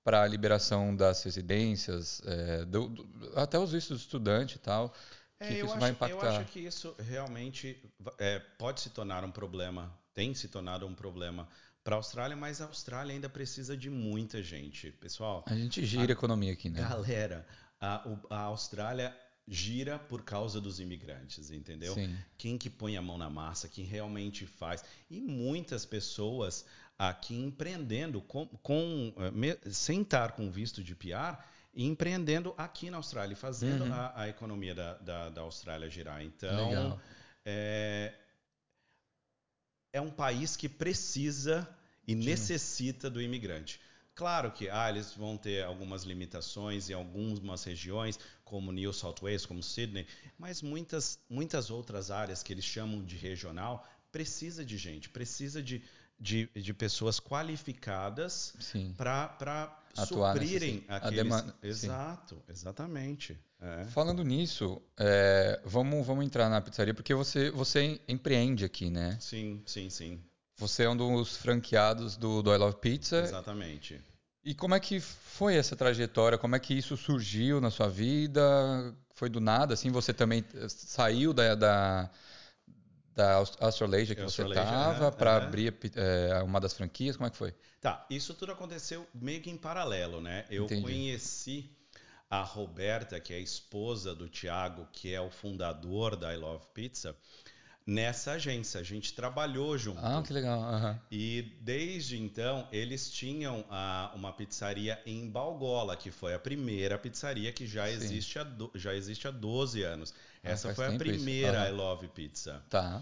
para a liberação das residências, é, do- do- até os vistos de estudante e tal. É, que que eu, isso acho, vai eu impactar? acho que isso realmente é, pode se tornar um problema, tem se tornado um problema para a Austrália, mas a Austrália ainda precisa de muita gente. Pessoal, A gente gira a economia aqui, né? galera, a, a Austrália gira por causa dos imigrantes, entendeu? Sim. Quem que põe a mão na massa, quem realmente faz. E muitas pessoas aqui empreendendo com, com, eh, sem estar com visto de PR, empreendendo aqui na Austrália, fazendo Uhum. a, a economia da, da, da Austrália girar. Então, é, é um país que precisa e necessita do imigrante. Claro que ah, eles vão ter algumas limitações em algumas regiões, como New South Wales, como Sydney, mas muitas, muitas outras áreas que eles chamam de regional precisa de gente, precisa de, de, de pessoas qualificadas Sim. para suprirem nessa- a aqueles... demanda, sim. Exato, exatamente. É. Falando nisso, é, vamos, vamos entrar na pizzaria, porque você, você empreende aqui, né? Sim, sim, sim, Você é um dos franqueados do, do I Love Pizza. exatamente. E como é que foi essa trajetória? Como é que isso surgiu na sua vida? Foi do nada, assim? Você também eh, saiu da, da, da Australasia que você Australasia, estava aham, para aham. abrir eh, uma das franquias? Como é que foi? Tá, isso tudo aconteceu meio que em paralelo, né? Eu Entendi. conheci a Roberta, que é a esposa do Thiago, que é o fundador da I Love Pizza, nessa agência. A gente trabalhou junto. Ah, que legal. aham. E desde então, eles tinham uma pizzaria em Balgola, que foi a primeira pizzaria que já, Sim. existe há, do- já existe há 12 anos. Ah, Essa foi a primeira Aham. I Love Pizza Tá.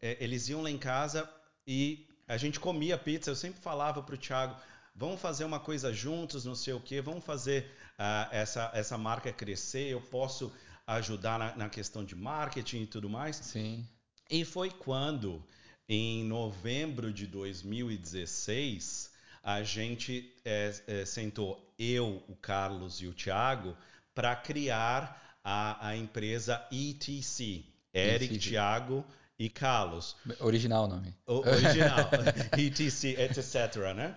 é, eles iam lá em casa e a gente comia pizza. Eu sempre falava pro Thiago, vamos fazer uma coisa juntos, não sei o quê, vamos fazer ah, essa, essa marca crescer, eu posso ajudar na, na questão de marketing e tudo mais. Sim. E foi quando, em novembro de 2016, a gente é, é, sentou, eu, o Carlos e o Thiago, para criar a, a empresa ETC. Eric, ETC. Thiago e Carlos. Original o nome. O original. (laughs) ETC, etc, né?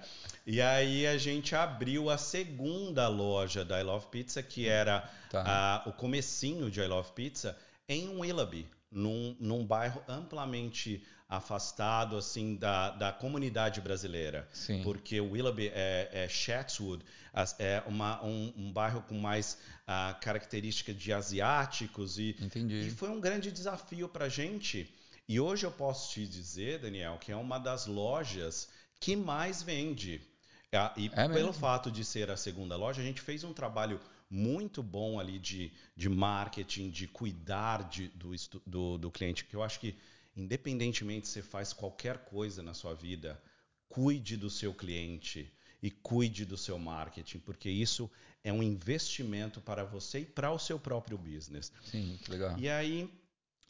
E aí a gente abriu a segunda loja da I Love Pizza, que era Tá. ah, o comecinho de I Love Pizza, em Willoughby. num, num bairro amplamente afastado assim da, da comunidade brasileira. Sim. Porque Willoughby é, é Chatswood, é uma, um, um bairro com mais uh, característica de asiáticos. E, Entendi. e foi um grande desafio para a gente. E hoje eu posso te dizer, Daniel, que é uma das lojas que mais vende. Ah, e É pelo fato de ser a segunda loja, a gente fez um trabalho muito bom ali de, de marketing, de cuidar de, do, do, do cliente, que eu acho que, independentemente se você faz qualquer coisa na sua vida, cuide do seu cliente e cuide do seu marketing, porque isso é um investimento para você e para o seu próprio business. Sim, que legal. E aí,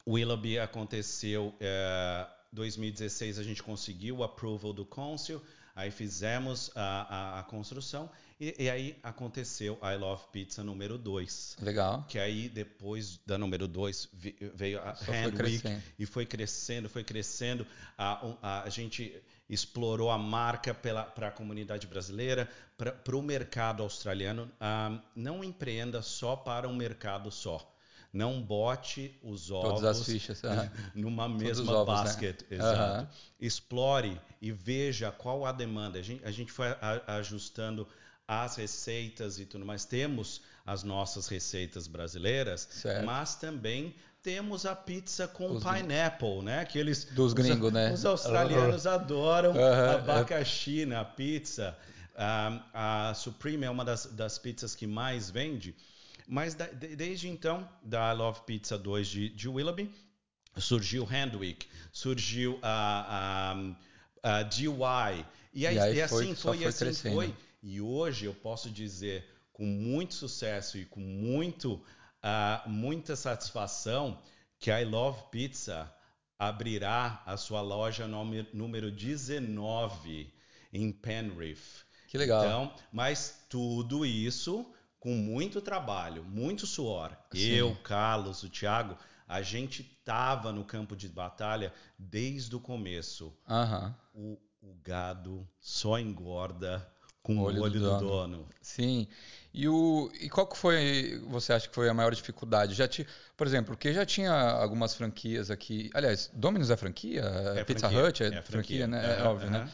Willoughby aconteceu, é, 2016 a gente conseguiu o approval do council, aí fizemos a, a, a construção e, e aí aconteceu I Love Pizza número 2. Legal. Que aí depois da número 2 veio a Só foi e foi crescendo, foi crescendo. A, a, a gente explorou a marca para a comunidade brasileira, para o mercado australiano. Ah, não empreenda só para um mercado só. Não bote os ovos Todas as fichas. (laughs) numa mesma ovos, né? basket. Aham. Exato. Explore e veja qual a demanda. A gente, a gente foi a- ajustando as receitas e tudo mais. Temos as nossas receitas brasileiras, Certo. mas também temos a pizza com Os- pineapple, né? Que eles Dos os- gringos, (laughs) né? Os australianos (laughs) adoram Aham. abacaxi na pizza. Ah, a Supreme é uma das, das pizzas que mais vende. Mas da- de- desde então, da I Love Pizza 2 de, de Willoughby, surgiu Handwick, surgiu a, a, a DIY. E, aí, E aí e foi- assim só foi, e foi assim crescendo. foi. E hoje eu posso dizer com muito sucesso e com muito, ah, muita satisfação que a I Love Pizza abrirá a sua loja número 19 em Penrith. Que legal. Então, mas tudo isso com muito trabalho, muito suor. Sim. Eu, Carlos, o Thiago, a gente tava no campo de batalha desde o começo. Aham. O, o gado só engorda com O o olho olho, do do, dono. dono. Sim. E, o, e qual que foi, você acha que foi a maior dificuldade? Já ti, por exemplo, porque já tinha algumas franquias aqui. Aliás, Domino's é franquia? É Pizza franquia, Hut é, é franquia, né? É Aham, óbvio, né?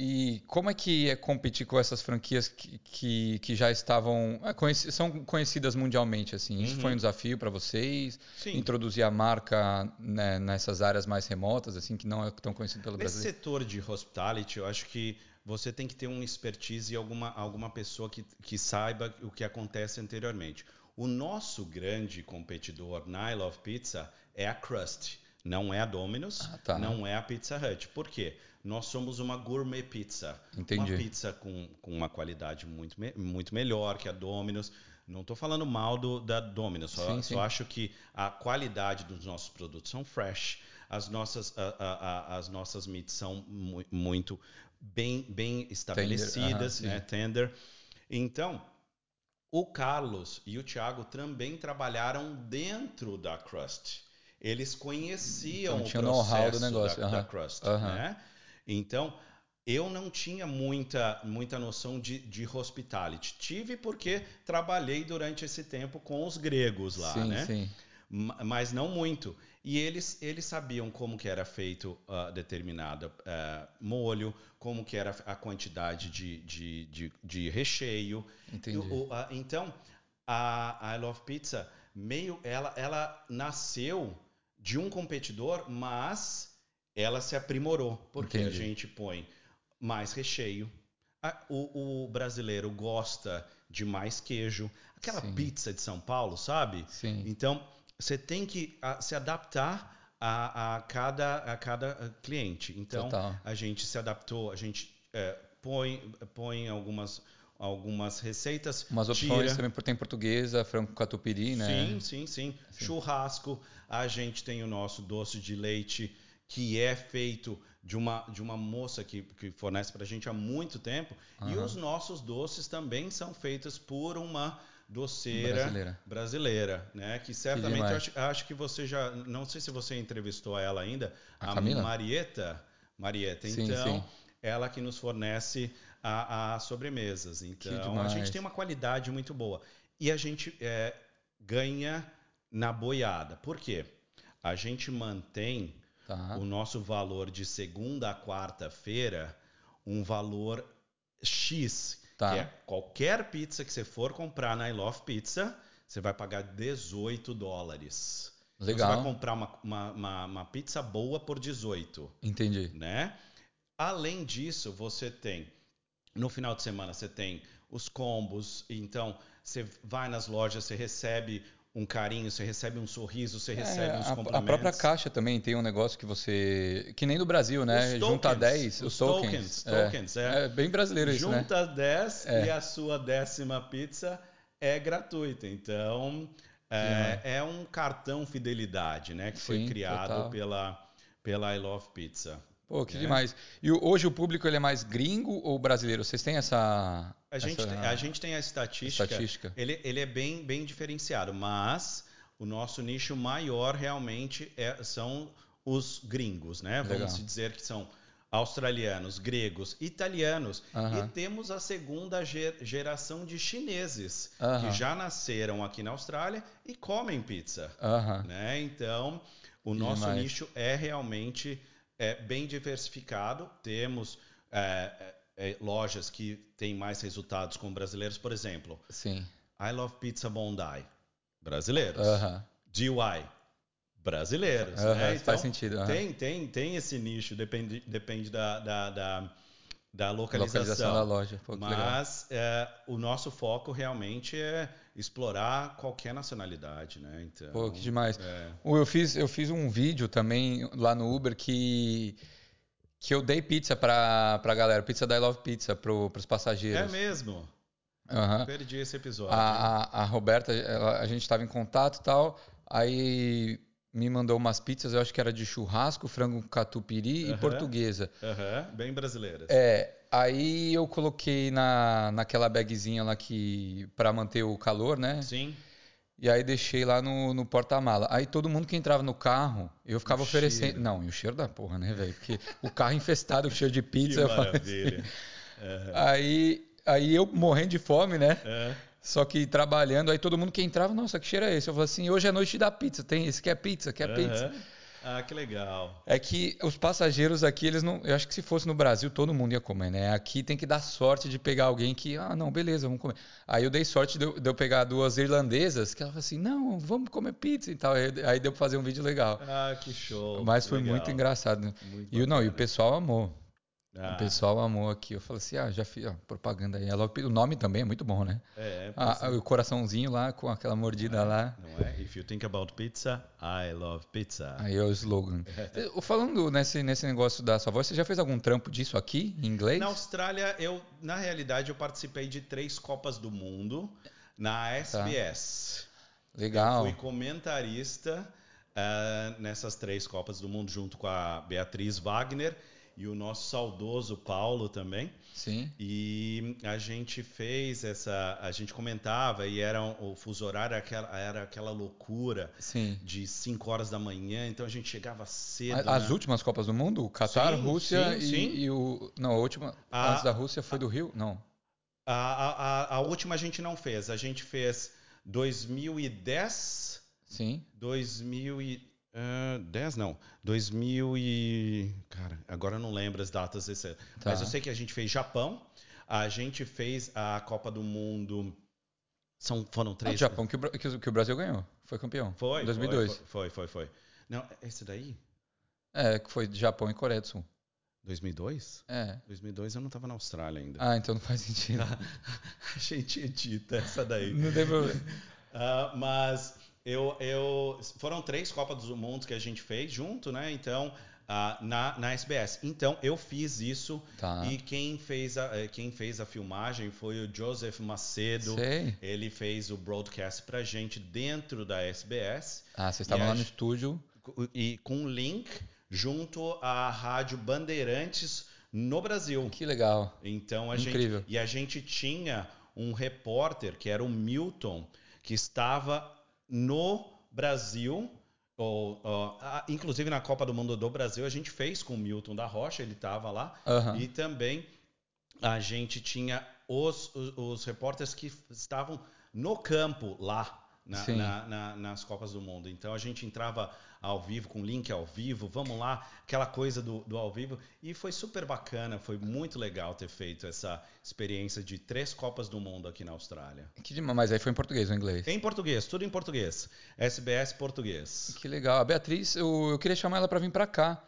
E como é que é competir com essas franquias que, que, que já estavam é, conheci- são conhecidas mundialmente assim? Isso Uhum. foi um desafio para vocês? Sim. Introduzir a marca né, nessas áreas mais remotas assim que não é tão conhecido pelo Nesse brasileiro? setor de hospitality, eu acho que você tem que ter uma expertise e alguma, alguma pessoa que, que saiba o que acontece anteriormente. O nosso grande competidor na I Love Pizza é a Crust. Não é a Domino's, Ah, tá. não é a Pizza Hut. Por quê? Nós somos uma gourmet pizza. Entendi. Uma pizza com, com uma qualidade muito, muito melhor que a Domino's. Não estou falando mal do, da Domino's, só, Sim, só sim. acho que a qualidade dos nossos produtos são fresh. As nossas, a- a- a- as nossas meats são mu- muito bem, bem estabelecidas, aham, né? Tender. Então, o Carlos e o Thiago também trabalharam dentro da Crust. Eles conheciam Então, o tinha o know-how do processo negócio, da, da aham, Crust, aham. né? Então, eu não tinha muita, muita noção de, de hospitality. Tive porque trabalhei durante esse tempo com os gregos lá, sim, né? sim. Ma- mas não muito. E eles, eles sabiam como que era feito uh, determinado uh, molho, como que era a quantidade de, de, de, de recheio. Entendi. O- a- então, a, a I Love Pizza, meio, ela, ela nasceu de um competidor, mas ela se aprimorou, porque a Entendi. gente põe mais recheio. A- o, o brasileiro gosta de mais queijo. Aquela Sim. pizza de São Paulo, sabe? Sim. Então, você tem que ah, se adaptar a, a cada, a cada cliente. Então, Total. a gente se adaptou, a gente eh, põe, põe algumas, algumas receitas. Umas opções tira. também tem portuguesa, frango catupiry, né? Sim, sim, sim, Churrasco. A gente tem o nosso doce de leite, que é feito de uma, de uma moça que, que fornece para a gente há muito tempo. E Aham. os nossos doces também são feitos por uma doceira Brasileira. brasileira, né? Que certamente demais. acho, acho que você já, não sei se você entrevistou ela ainda, A Camila? Marieta, Marieta. Sim, Então, sim. ela que nos fornece a, a sobremesas. Então, a gente tem uma qualidade muito boa. E a gente é, ganha na boiada. Por quê? a gente mantém Tá. o nosso valor de segunda a quarta-feira um valor X, Tá. que é qualquer pizza que você for comprar na I Love Pizza, você vai pagar 18 dólares. Então, você vai Legal. comprar uma, uma, uma, uma pizza boa por 18, Entendi. né? Além disso, você tem no final de semana você tem os combos, então você vai nas lojas, você recebe um carinho, você recebe um sorriso, você recebe É, uns a, complementos. a própria caixa também tem um negócio que você. Que nem no Brasil, né? Os Junta tokens, 10, os, os tokens. tokens, tokens, é. é. bem brasileiro isso, né? Junta 10 É. e a sua décima pizza é gratuita. Então, é, é um cartão fidelidade, né? Que foi Sim, criado total. pela, pela I Love Pizza. Pô, que É. demais. E hoje o público ele é mais gringo ou brasileiro? Vocês têm essa. A gente, essa tem- a gente tem a estatística. estatística? Ele, ele é bem, bem diferenciado, mas o nosso nicho maior realmente é- são os gringos, né? Legal. Vamos dizer que são australianos, gregos, italianos. E temos a segunda ge- geração de chineses que já nasceram aqui na Austrália e comem pizza. Né? Então, o nosso demais. nicho é realmente é, bem diversificado. Temos é, é, lojas que têm mais resultados com brasileiros, por exemplo, Sim. I Love Pizza Bondi, brasileiros. Aham. DIY, brasileiros. Aham, né? faz Então, sentido. aham. tem, tem, tem esse nicho, depende, depende da, da, da, da Localização localização. da loja. Pô. Mas é, o nosso foco realmente é explorar qualquer nacionalidade, né? Então, Pô, que demais. é, Eu fiz, eu fiz um vídeo também lá no Uber que, que eu dei pizza pra, pra galera, pizza da I Love Pizza pro, pros é passageiros. mesmo. Aham. Perdi esse episódio. A, a, a Roberta, ela- a gente estava em contato e tal, aí me mandou umas pizzas, eu acho que era de churrasco, frango catupiry e Aham. portuguesa. Aham, Bem brasileiras. É, aí eu coloquei na, naquela bagzinha lá que para manter o calor, né? Sim. E aí deixei lá no, no porta-mala. Aí todo mundo que entrava no carro, eu ficava O oferecendo. cheiro. Não, e o cheiro da porra, né, velho? Porque o carro infestado com cheiro de (laughs) Que pizza. falava assim. maravilha. (laughs) Aí, aí eu morrendo de fome, né? É. Só que trabalhando, aí todo mundo que entrava, nossa, que cheiro é esse? Eu falei assim, hoje é noite da pizza, tem esse quer pizza, quer pizza. Ah, que legal. É que os passageiros aqui, eles não. Eu acho que se fosse no Brasil, todo mundo ia comer, né? Aqui tem que dar sorte de pegar alguém que, ah, não, beleza, vamos comer. Aí eu dei sorte de eu, de eu pegar duas irlandesas, que ela falou assim, não, vamos comer pizza e tal. Aí, aí deu pra fazer um vídeo legal. Ah, que show. Mas foi Legal. muito engraçado. né? Muito E o- não, e o pessoal amou. Ah, O pessoal amou aqui. Eu falei assim, ah, já fiz ó, propaganda aí. Ela- O nome também é muito bom, né? É, Ah, pois é. o coraçãozinho lá, com aquela mordida lá. Não é? If you think about pizza, I love pizza. Aí é o slogan. (laughs) Eh, Falando nesse, nesse negócio da sua voz, você já fez algum trampo disso aqui, em inglês? Na Austrália, eu, na realidade, eu participei de três Copas do Mundo na SBS. Legal. Fui comentarista ah, nessas três Copas do Mundo, junto com a Beatriz Wagner e o nosso saudoso Paulo também. Sim. E a gente fez essa. A gente comentava e era um- o fuso horário era aquela, era aquela loucura Sim. de 5 horas da manhã, então a gente chegava cedo. A- As né? últimas Copas do Mundo? O Catar, Sim, Rússia sim, e, sim. e o. Não, a última. A- Antes da Rússia foi do Rio? Não. A, a, a, a última a gente não fez. A gente fez 2010. Sim. 2010 não. 2000 e cara, agora eu não lembro as datas desse. Tá. Mas eu sei que a gente fez Japão. A gente fez a Copa do Mundo. São foram Ah, o três. Japão que o, que o- que o Brasil ganhou. Foi campeão. Foi. Em 2002. Foi, foi, foi, foi. Não, esse daí? É, que foi Japão e Coreia do Sul. 2002? É. 2002 eu não estava na Austrália ainda. Ah, então não faz sentido. (laughs) A gente edita essa daí. Não tem problema. Ah, mas eu, eu foram três Copas do Mundo que a gente fez junto, né? Então ah, na, na SBS. Então eu fiz isso Tá. e quem fez a eh, quem fez a filmagem foi o Joseph Macedo. Sei. Ele fez o broadcast pra gente dentro da SBS Ah, vocês estavam E lá no estúdio. e com um link junto à rádio Bandeirantes no Brasil. Que legal. Então a Incrível. gente e a gente tinha um repórter que era o Milton que estava no Brasil ou, a- inclusive na Copa do Mundo do Brasil a gente fez com o Milton da Rocha ele estava lá Aham. e também a gente tinha os, os, os repórteres que estavam no campo lá na- na- na- nas Copas do Mundo. Então a gente entrava ao vivo, com link ao vivo, vamos lá, aquela coisa do, do ao vivo. E foi super bacana, foi muito legal ter feito essa experiência de três Copas do Mundo aqui na Austrália. Que demais, mas aí foi em português ou em inglês? Em português, tudo em português. SBS português. Que legal. A Beatriz, eu, eu queria chamar ela para vir para cá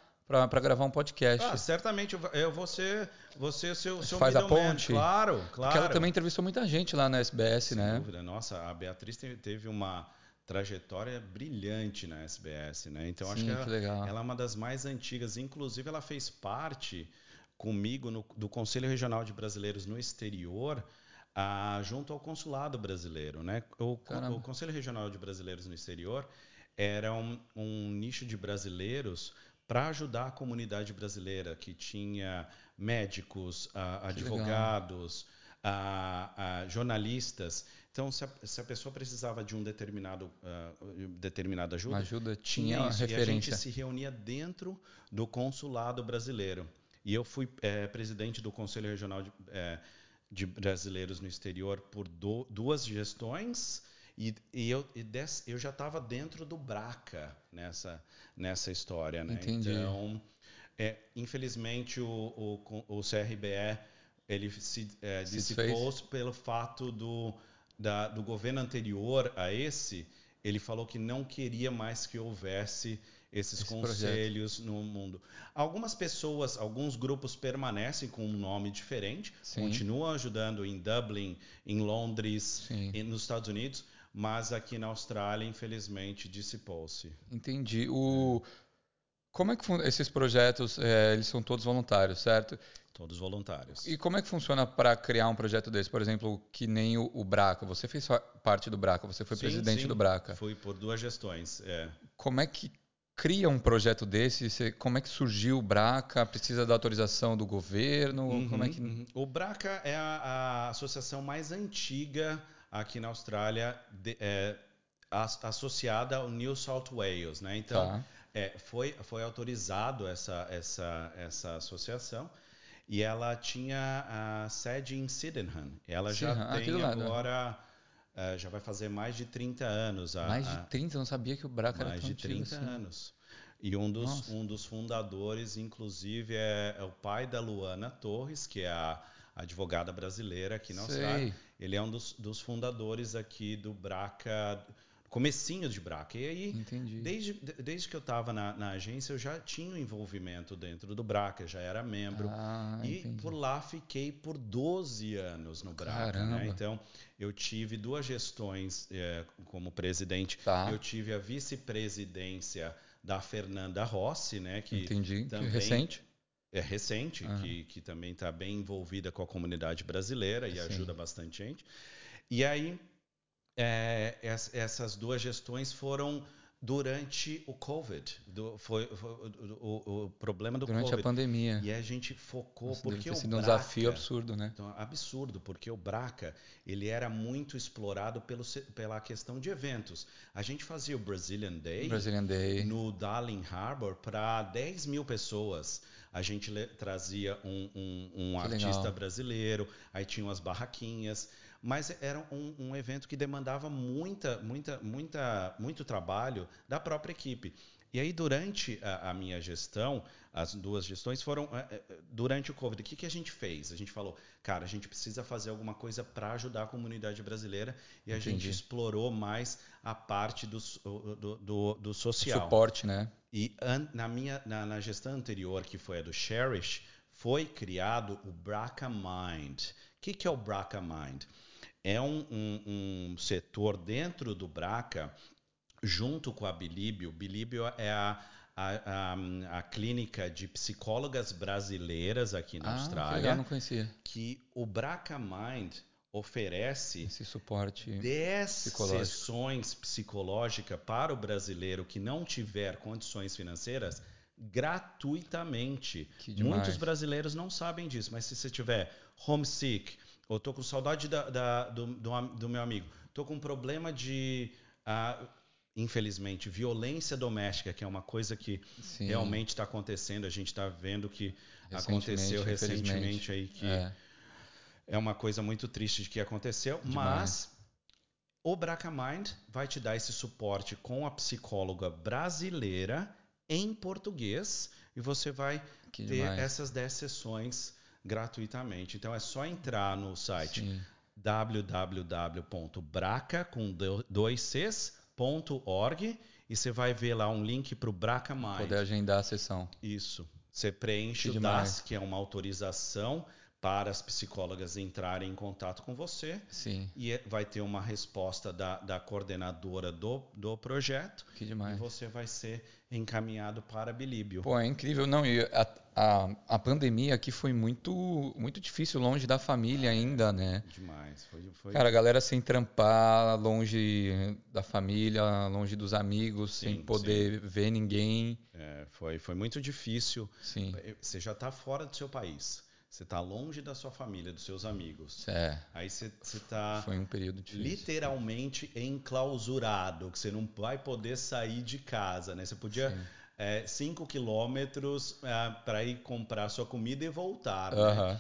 para gravar um podcast. Ah, certamente eu vou ser, você seu, seu faz a ponte. Claro, claro. Porque ela também entrevistou muita gente lá na SBS, Sem né? dúvida. Nossa, a Beatriz teve uma trajetória brilhante na SBS, né? Então Sim, acho que, ela, que legal. ela é uma das mais antigas. Inclusive ela fez parte comigo no, do Conselho Regional de Brasileiros no Exterior. Ah, junto ao consulado brasileiro, né? O, o Conselho Regional de Brasileiros no Exterior era um, um nicho de brasileiros para ajudar a comunidade brasileira que tinha médicos, ah, advogados, ah, ah, jornalistas. Então, se a, se a pessoa precisava de um determinado ah, determinada ajuda, ajuda tinha isso. E a gente referência. se reunia dentro do consulado brasileiro. E eu fui eh, presidente do Conselho Regional de, eh, de Brasileiros no Exterior por do- duas gestões. E, e eu, e des- eu já estava dentro do BRACA nessa, nessa história. Né? Entendi. Então, é, infelizmente, o, o, o CRBE ele se, é, Se dissipou pelo fato do, da, do governo anterior a esse, ele falou que não queria mais que houvesse esses Esse projeto. conselhos no mundo. Algumas pessoas, alguns grupos permanecem com um nome diferente, Sim. continuam ajudando em Dublin, em Londres, Sim. nos Estados Unidos, mas aqui na Austrália, infelizmente, dissipou-se. Entendi. O... Como é que esses projetos, é, eles são todos voluntários, certo? Todos voluntários. E como é que funciona para criar um projeto desse? Por exemplo, que nem o, o Braca. Você fez parte do Braca, você foi Sim, presidente sim. do Braca. Fui por duas gestões. É. Como é que cria um projeto desse? Você- como é que surgiu o Braca? Precisa da autorização do governo? como é que... Uhum, uhum. O BRACA é a, a associação mais antiga aqui na Austrália, de- é, as- associada ao New South Wales, né? Então, Tá. é, foi, foi autorizado essa, essa, essa associação e ela tinha a sede em Sydenham. Ela já ah, tem agora, é, já vai fazer mais de 30 anos. A, Mais de 30? Eu não sabia que o Braca era mais tão de antigo 30 assim. anos. E um dos, Nossa. um dos fundadores, inclusive, é, é o pai da Luana Torres, que é a advogada brasileira aqui na Sei. Austrália. Ele é um dos, dos fundadores aqui do Braca, comecinho de Braca. E aí, Entendi. desde, desde que eu estava na, na agência, eu já tinha um envolvimento dentro do Braca, já era membro. Ah, E entendi. por lá fiquei por 12 anos no Braca. Né? Então, eu tive duas gestões eh, como presidente. Tá. Eu tive a vice-presidência da Fernanda Rossi, né, que Entendi. Que também recente. é recente, que, que também está bem envolvida com a comunidade brasileira e Sim. ajuda bastante gente. E aí, é, es- essas duas gestões foram durante o Covid. Do- foi, foi o, o- problema do Durante a Covid. pandemia. E a gente focou deve porque ter o sido um Braca, desafio absurdo, né? então, absurdo, porque o Braca ele era muito explorado pelo, pela questão de eventos. A gente fazia o Brazilian Day Brazilian Day. no Darling Harbour para 10 mil pessoas. A gente trazia um, um- um artista legal. brasileiro, aí tinham as barraquinhas, mas era um, um evento que demandava muita, muita, muita, muito trabalho da própria equipe. E aí, durante a, a minha gestão, as duas gestões foram eh, eh, durante o Covid. O que, que a gente fez? A gente falou, cara, a gente precisa fazer alguma coisa para ajudar a comunidade brasileira e a gente explorou mais a parte do, do, do, do social. Suporte, né? E an- na minha na, na gestão anterior, que foi a do Cherish, foi criado o Braca Mind. O que, que é o Braca Mind? É um, um- um setor dentro do Braca, junto com a Bilíbio. Bilíbio é a, a, a, a clínica de psicólogas brasileiras aqui na ah, que Austrália, legal, não conhecia. que o Braca Mind oferece Esse suporte. 10 psicológico. sessões psicológicas para o brasileiro que não tiver condições financeiras gratuitamente. Muitos brasileiros não sabem disso, mas se você tiver homesick, ou tô com saudade da- da- do, do do meu amigo, tô com problema de, ah, infelizmente, violência doméstica, que é uma coisa que Sim. realmente está acontecendo, a gente está vendo que Recentemente, aconteceu recentemente aí que É. é uma coisa muito triste que aconteceu, Demais. mas o Bracamind vai te dar esse suporte com a psicóloga brasileira em português e você vai Que ter demais. essas 10 sessões gratuitamente. Então é só entrar no site Sim. www.braca com dois Cs, ponto org, e você vai ver lá um link para o Braca Mind. Poder agendar a sessão. Isso. Você preenche Que o. DAS, que é uma autorização para as psicólogas entrarem em contato com você. Sim. E é- vai ter uma resposta da, da coordenadora do, do projeto. Que E demais. você vai ser encaminhado para Bilíbio. Pô, é incrível. Não, e a, a, a pandemia aqui foi muito, muito difícil, longe da família ainda, né? Demais. Foi, foi... Cara, a galera sem trampar, longe da família, longe dos amigos, Sim, sem poder ver ninguém. é, foi, foi muito difícil. Sim. Você já está fora do seu país. Você está longe da sua família, dos seus amigos. É, Aí você está foi um período difícil. literalmente enclausurado, que você não vai poder sair de casa, né? Você podia Sim. 5 quilômetros para ir comprar sua comida e voltar, né?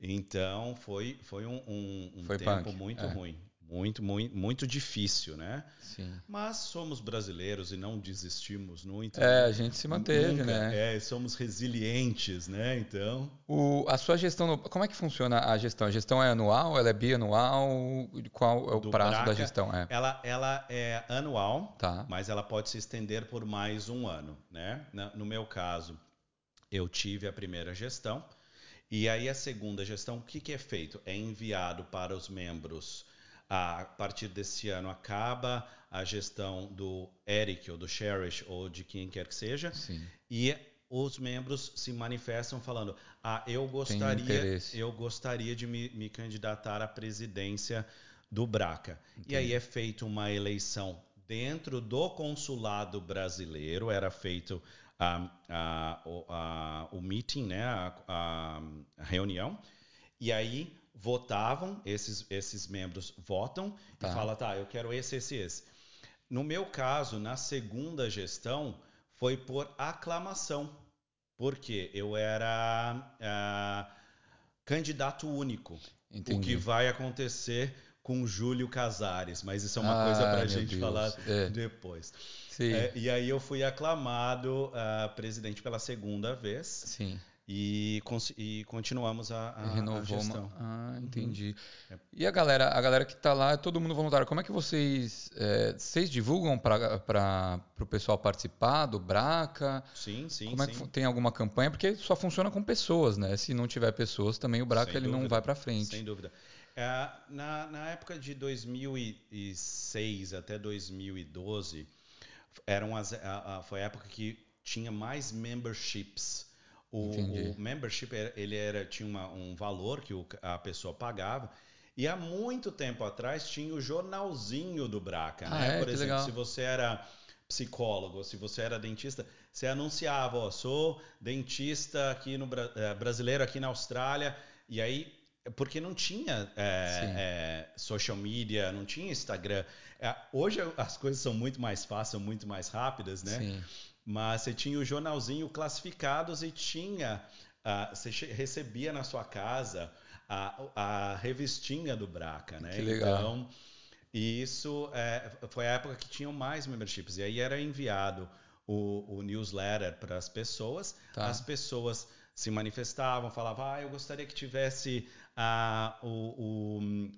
Então foi, foi um, um- um Foi tempo punk, muito é. ruim, muito, muito, muito difícil, né? Sim. Mas somos brasileiros e não desistimos muito. É, a gente se manteve, Nunca. né? É, somos resilientes, né? Então, O, a sua gestão, como é que funciona a gestão? A gestão é anual, ela é bianual? Qual é o Do prazo da Braca, gestão? É. ela, ela é anual, Tá. mas ela pode se estender por mais um ano, né? No meu caso, eu tive a primeira gestão e aí a segunda gestão, o que, que é feito? É enviado para os membros. A partir desse ano acaba a gestão do Eric ou do Cherish ou de quem quer que seja Sim. e os membros se manifestam falando: ah, eu gostaria, eu gostaria de me, me candidatar à presidência do Braca. E aí é feita uma eleição dentro do consulado brasileiro, era feito a, a, o, a- o meeting, né, a reunião, e aí votavam, esses, esses membros votam Tá. e falam, tá, eu quero esse, esse, esse. No meu caso, na segunda gestão, foi por aclamação, porque eu era ah, candidato único. O que Entendi. vai acontecer com Júlio Casares, mas isso é uma Ah, coisa para a gente Deus. falar É. depois. É, e aí eu fui aclamado ah, presidente pela segunda vez Sim. E, e continuamos a, a, a Renovou gestão. uma. Ah, entendi. É. E a galera, a galera que tá lá, é todo mundo voluntário. Como é que vocês, é, vocês divulgam para o pessoal participar do Braca? Sim, sim, Como é sim. que tem alguma campanha? Porque só funciona com pessoas, né? Se não tiver pessoas, também o Braca Sem ele não vai para frente. Sem dúvida. É, na, na época de 2006 até 2012, eram as, a- a- foi a época que tinha mais memberships. O, o membership ele era, tinha uma- um valor que o- a pessoa pagava. E há muito tempo atrás tinha o jornalzinho do Braca. Ah, né? é? Por Que exemplo, legal. se você era psicólogo, se você era dentista, você anunciava, ó, sou dentista aqui no eh, brasileiro aqui na Austrália, e aí porque não tinha é, é, social media, não tinha Instagram. É, hoje as coisas são muito mais fáceis, são muito mais rápidas, né? Sim. Mas você tinha o jornalzinho classificados e tinha, ah, você recebia na sua casa a, a revistinha do Braca, né? Que legal. Então, e isso é, foi a época que tinham mais memberships. E aí era enviado o, o newsletter para as pessoas. Tá. As pessoas se manifestavam, falavam, ah, eu gostaria que tivesse ah, o, o,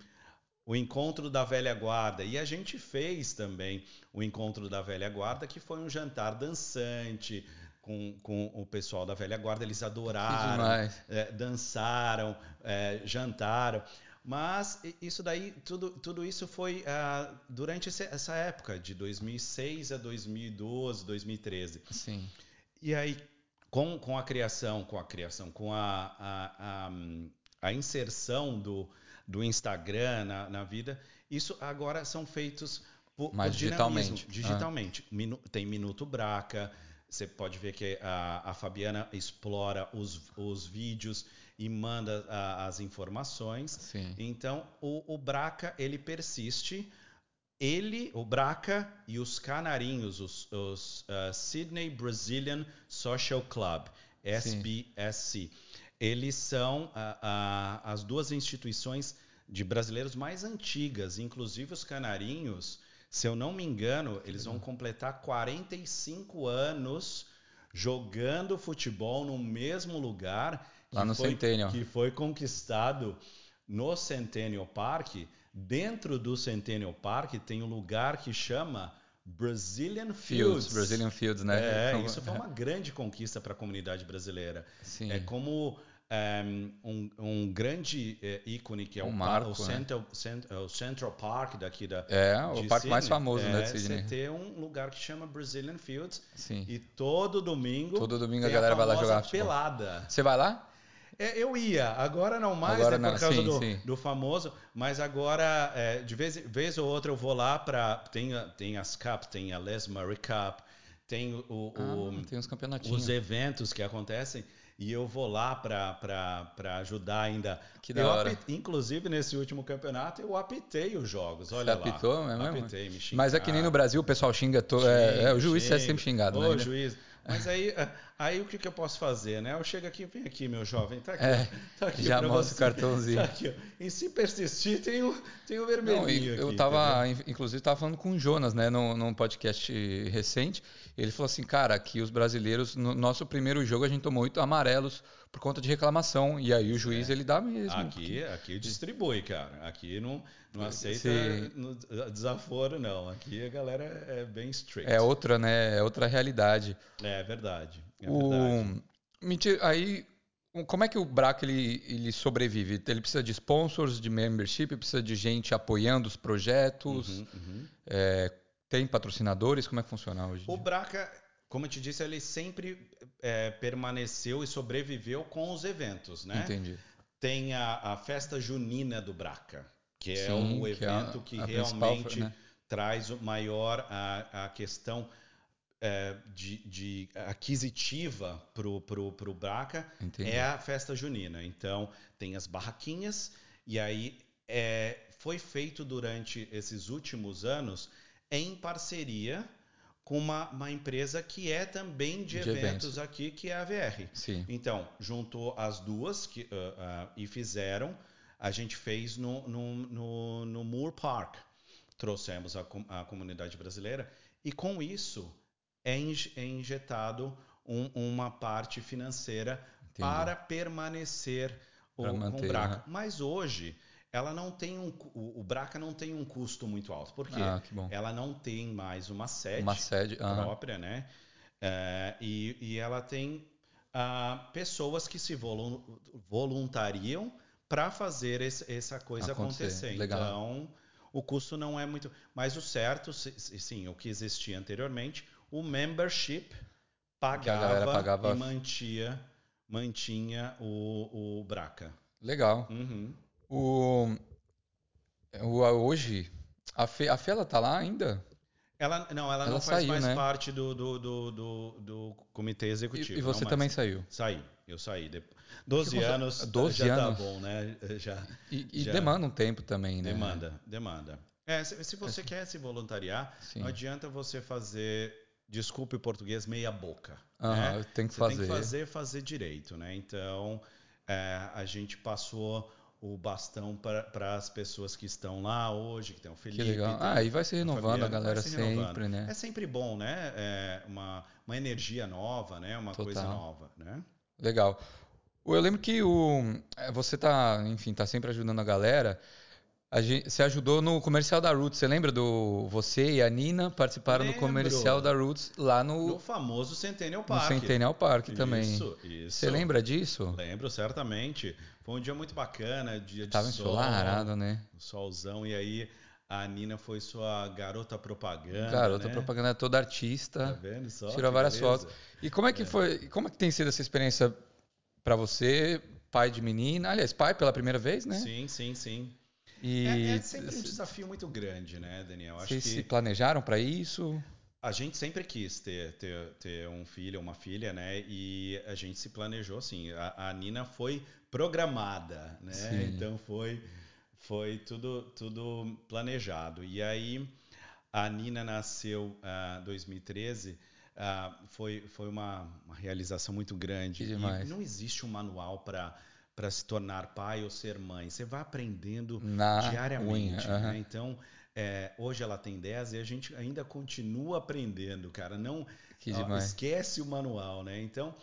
o encontro da velha guarda. E a gente fez também o encontro da velha guarda, que foi um jantar dançante com, com o pessoal da velha guarda. Eles adoraram é, dançaram, é, jantaram. Mas isso daí, tudo, tudo isso foi ah, durante essa época, de 2006 a 2012, 2013. Sim. E aí, com, com a criação, com a criação, com a, a, a, a inserção do, do Instagram na, na vida, isso agora são feitos por, Mais por dinamismo, digitalmente. digitalmente. Minu- tem Minuto Braca, você pode ver que a, a Fabiana explora os, os vídeos e manda a- as informações. Sim. Então, o, o Braca, ele persiste. Ele, o Braca e os canarinhos, os, os, ah, Sydney Brazilian Social Club, SBSC, eles são ah, ah, as duas instituições de brasileiros mais antigas, inclusive os canarinhos, se eu não me engano, eles vão completar 45 anos jogando futebol no mesmo lugar Lá no foi, Centennial. que foi conquistado no Centennial Park. Dentro do Centennial Park tem um lugar que chama Brazilian Fields. Fields, Brazilian Fields, né? É, Então, isso foi uma grande conquista para a comunidade brasileira. Sim. É como é, um, um grande é, ícone que é Um o, marco, o, né? Central, Cent- o Central Park daqui da. É, o parque mais Sydney. famoso, né, é, de Sydney. Você ter um lugar que chama Brazilian Fields Sim. e todo domingo. Todo domingo a tem galera vai lá jogar pelada. Você vai lá? É, eu ia, agora não mais, Agora né, por não, causa sim, do, sim. do famoso, mas agora, é, de vez, vez ou outra, eu vou lá para. Tem, a- tem as Cup, tem a Les Murray Cup, tem o, o- Ah, tem campeonatinhos. os eventos que acontecem e eu vou lá para ajudar ainda. Que da eu hora. apit- inclusive, nesse último campeonato, eu apitei os jogos. Olha lá. apitou, é mesmo? Apitei, me Mas é que nem no Brasil o pessoal xinga. To... é, é, o juiz é sempre xingado, Ô, né? juiz. Mas aí, (laughs) aí o que, que eu posso fazer, né? Eu chego aqui, vem aqui, meu jovem, tá aqui. É, (laughs) tá aqui já mostra o cartãozinho. Tá aqui. E se persistir, tem o, tem o Não, vermelhinho e aqui. eu tava, in- inclusive, tava falando com o Jonas, né, num, num podcast recente. Ele falou assim, cara, que os brasileiros, no nosso primeiro jogo, a gente tomou oito amarelos por conta de reclamação. E aí o juiz, ele dá mesmo. Aqui, aqui distribui, cara. Aqui não, não aceita no- desaforo, não. Aqui a galera é bem strict. É outra, né? É outra realidade. É verdade. É o... Mentira, aí, como é que o Braca ele, ele sobrevive? Ele precisa de sponsors, de membership, precisa de gente apoiando os projetos, Uhum, uhum. é, tem patrocinadores, como é que funciona hoje? O? Braca, como eu te disse, ele sempre é, permaneceu e sobreviveu com os eventos, né? Entendi. Tem a, a festa junina do Braca, que é Sim, que é a- evento que a principal, realmente né? traz maior a, a questão é, de, de aquisitiva pro, pro, pro Braca Entendi. é a festa junina. Então tem as barraquinhas e aí é, foi feito durante esses últimos anos em parceria com uma, uma empresa que é também de, De eventos, eventos. aqui, que é a VR. Sim. Então, juntou as duas que, ah, ah, e fizeram. A gente fez no, no, no, no Moore Park. Trouxemos a, a comunidade brasileira. E com isso é, inj- é injetado um- uma parte financeira Entendi. para permanecer o, Para com manter, o Braca. né? Mas hoje ela não tem um o, o Braca não tem um custo muito alto. Por quê? Ah. Ela não tem mais uma sede Uma sede. própria, né? É, e, e ela tem ah, pessoas que se volun- voluntariam para fazer esse- essa coisa Acontecer. acontecer. Legal. Então, o custo não é muito. Mas o certo, sim, o que existia anteriormente, o membership pagava, pagava- e mantia, mantinha o, o Braca. Legal. Uhum. O, o- hoje, a Fê, a Fê, ela tá lá ainda? Ela, não, ela, Ela não faz saiu, mais né? parte do, do, do, do, do comitê E, executivo. e não você também saiu. Saí, eu saí. De... 12 Que anos, coisa- 12 já anos. tá bom, né? (laughs) Já E, e Já. demanda um tempo também, né? demanda, demanda. É, se, se você quer se voluntariar, Sim. não adianta você fazer, desculpe o português, meia boca. Aham, né? tem que Você fazer. tem que fazer, fazer direito, né? Então, é, a gente passou o bastão para as pessoas que estão lá hoje, que tem o Que Felipe. legal. tem Ah, e vai se a renovando a vai galera se sempre, né? É sempre bom, né? É uma, uma energia nova, né? Uma coisa Total. nova, né? Legal. Eu lembro que o, eh, você tá, enfim, tá sempre ajudando a galera. Gente, você ajudou no comercial da Roots. Você lembra do você e a Nina participaram Lembro. do comercial da Roots lá no, No famoso Centennial no Park. Centennial Park também. Isso, isso. Você lembra disso? Lembro, certamente. Foi um dia muito bacana, dia de Tava sol, ensolarado, né? solzão, e aí a Nina foi sua garota propaganda, Garota né? propaganda toda Tá artista. vendo só? Tirou várias beleza? fotos. E como é que foi? Como é que tem sido essa experiência pra você, pai de menina? Aliás, pai pela primeira vez, né? Sim, sim, sim. E É, é sempre um desafio muito grande, né, Daniel? Acho vocês que se planejaram pra isso? a gente sempre quis ter, ter, ter um filho, uma filha, né? E a gente se planejou assim. A, a Nina foi programada, né? Sim. Então foi, foi tudo, tudo planejado. E aí a Nina nasceu em 2013. ah, foi, foi uma, uma realização muito grande. E não existe um manual para para se tornar pai ou ser mãe. Você vai aprendendo Na diariamente. unha, né? Então, é, hoje ela tem 10 e a gente ainda continua aprendendo, cara. Não ó, esquece o manual, né? Então,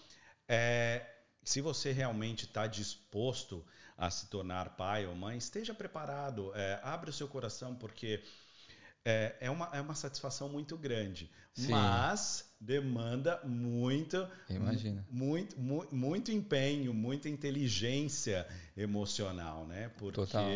é, se você realmente está disposto a se tornar pai ou mãe, esteja preparado, é, abre o seu coração, porque é, é uma, é uma satisfação muito grande. Sim. Mas demanda muito, Imagina. muito, mu- muito empenho, muita inteligência emocional, né? Porque Total.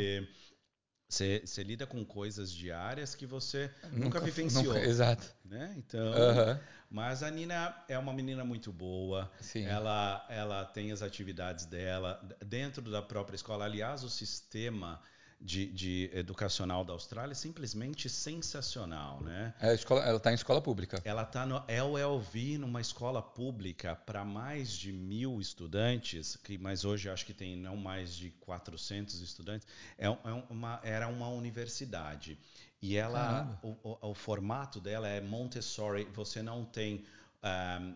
você você lida com coisas diárias que você nunca, vivenciou, nunca- exato. né? Então, Aham. mas a Nina é uma menina muito boa. Sim. Ela, ela tem as atividades dela dentro da própria escola. Aliás, o sistema de, de educacional da Austrália é simplesmente sensacional, né? É, escola, ela está em escola pública. Ela está no LLV, numa escola pública para mais de mil estudantes, que, mas hoje acho que tem não mais de 400 estudantes. É, é uma, era uma universidade. E ela, o, o- o formato dela é Montessori, você não tem um,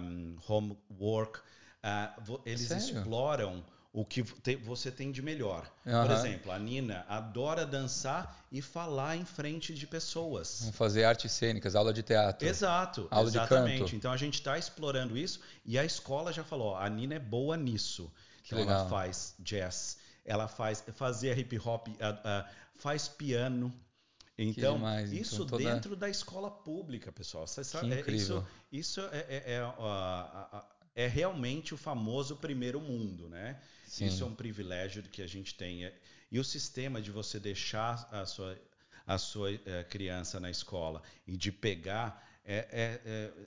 um, homework, vo- eles Sério? exploram o que te- você tem de melhor. Por Aham. exemplo, a Nina adora dançar e falar em frente de pessoas. Vamos fazer artes cênicas, aula de teatro. Exato, Aula de exatamente. canto. Então a gente está explorando isso e a escola já falou, ó, a Nina é boa nisso. Que então ela legal. faz jazz, ela faz fazia hip hop, ah, ah, faz piano. Então demais, então, isso toda- dentro da escola pública, pessoal. Você sabe, é- incrível. Isso, isso é, é- é, ah, é realmente o famoso primeiro mundo, né? Sim. Isso é um privilégio que a gente tem. É- E o sistema de você deixar a sua, a sua eh, criança na escola e de pegar é, é,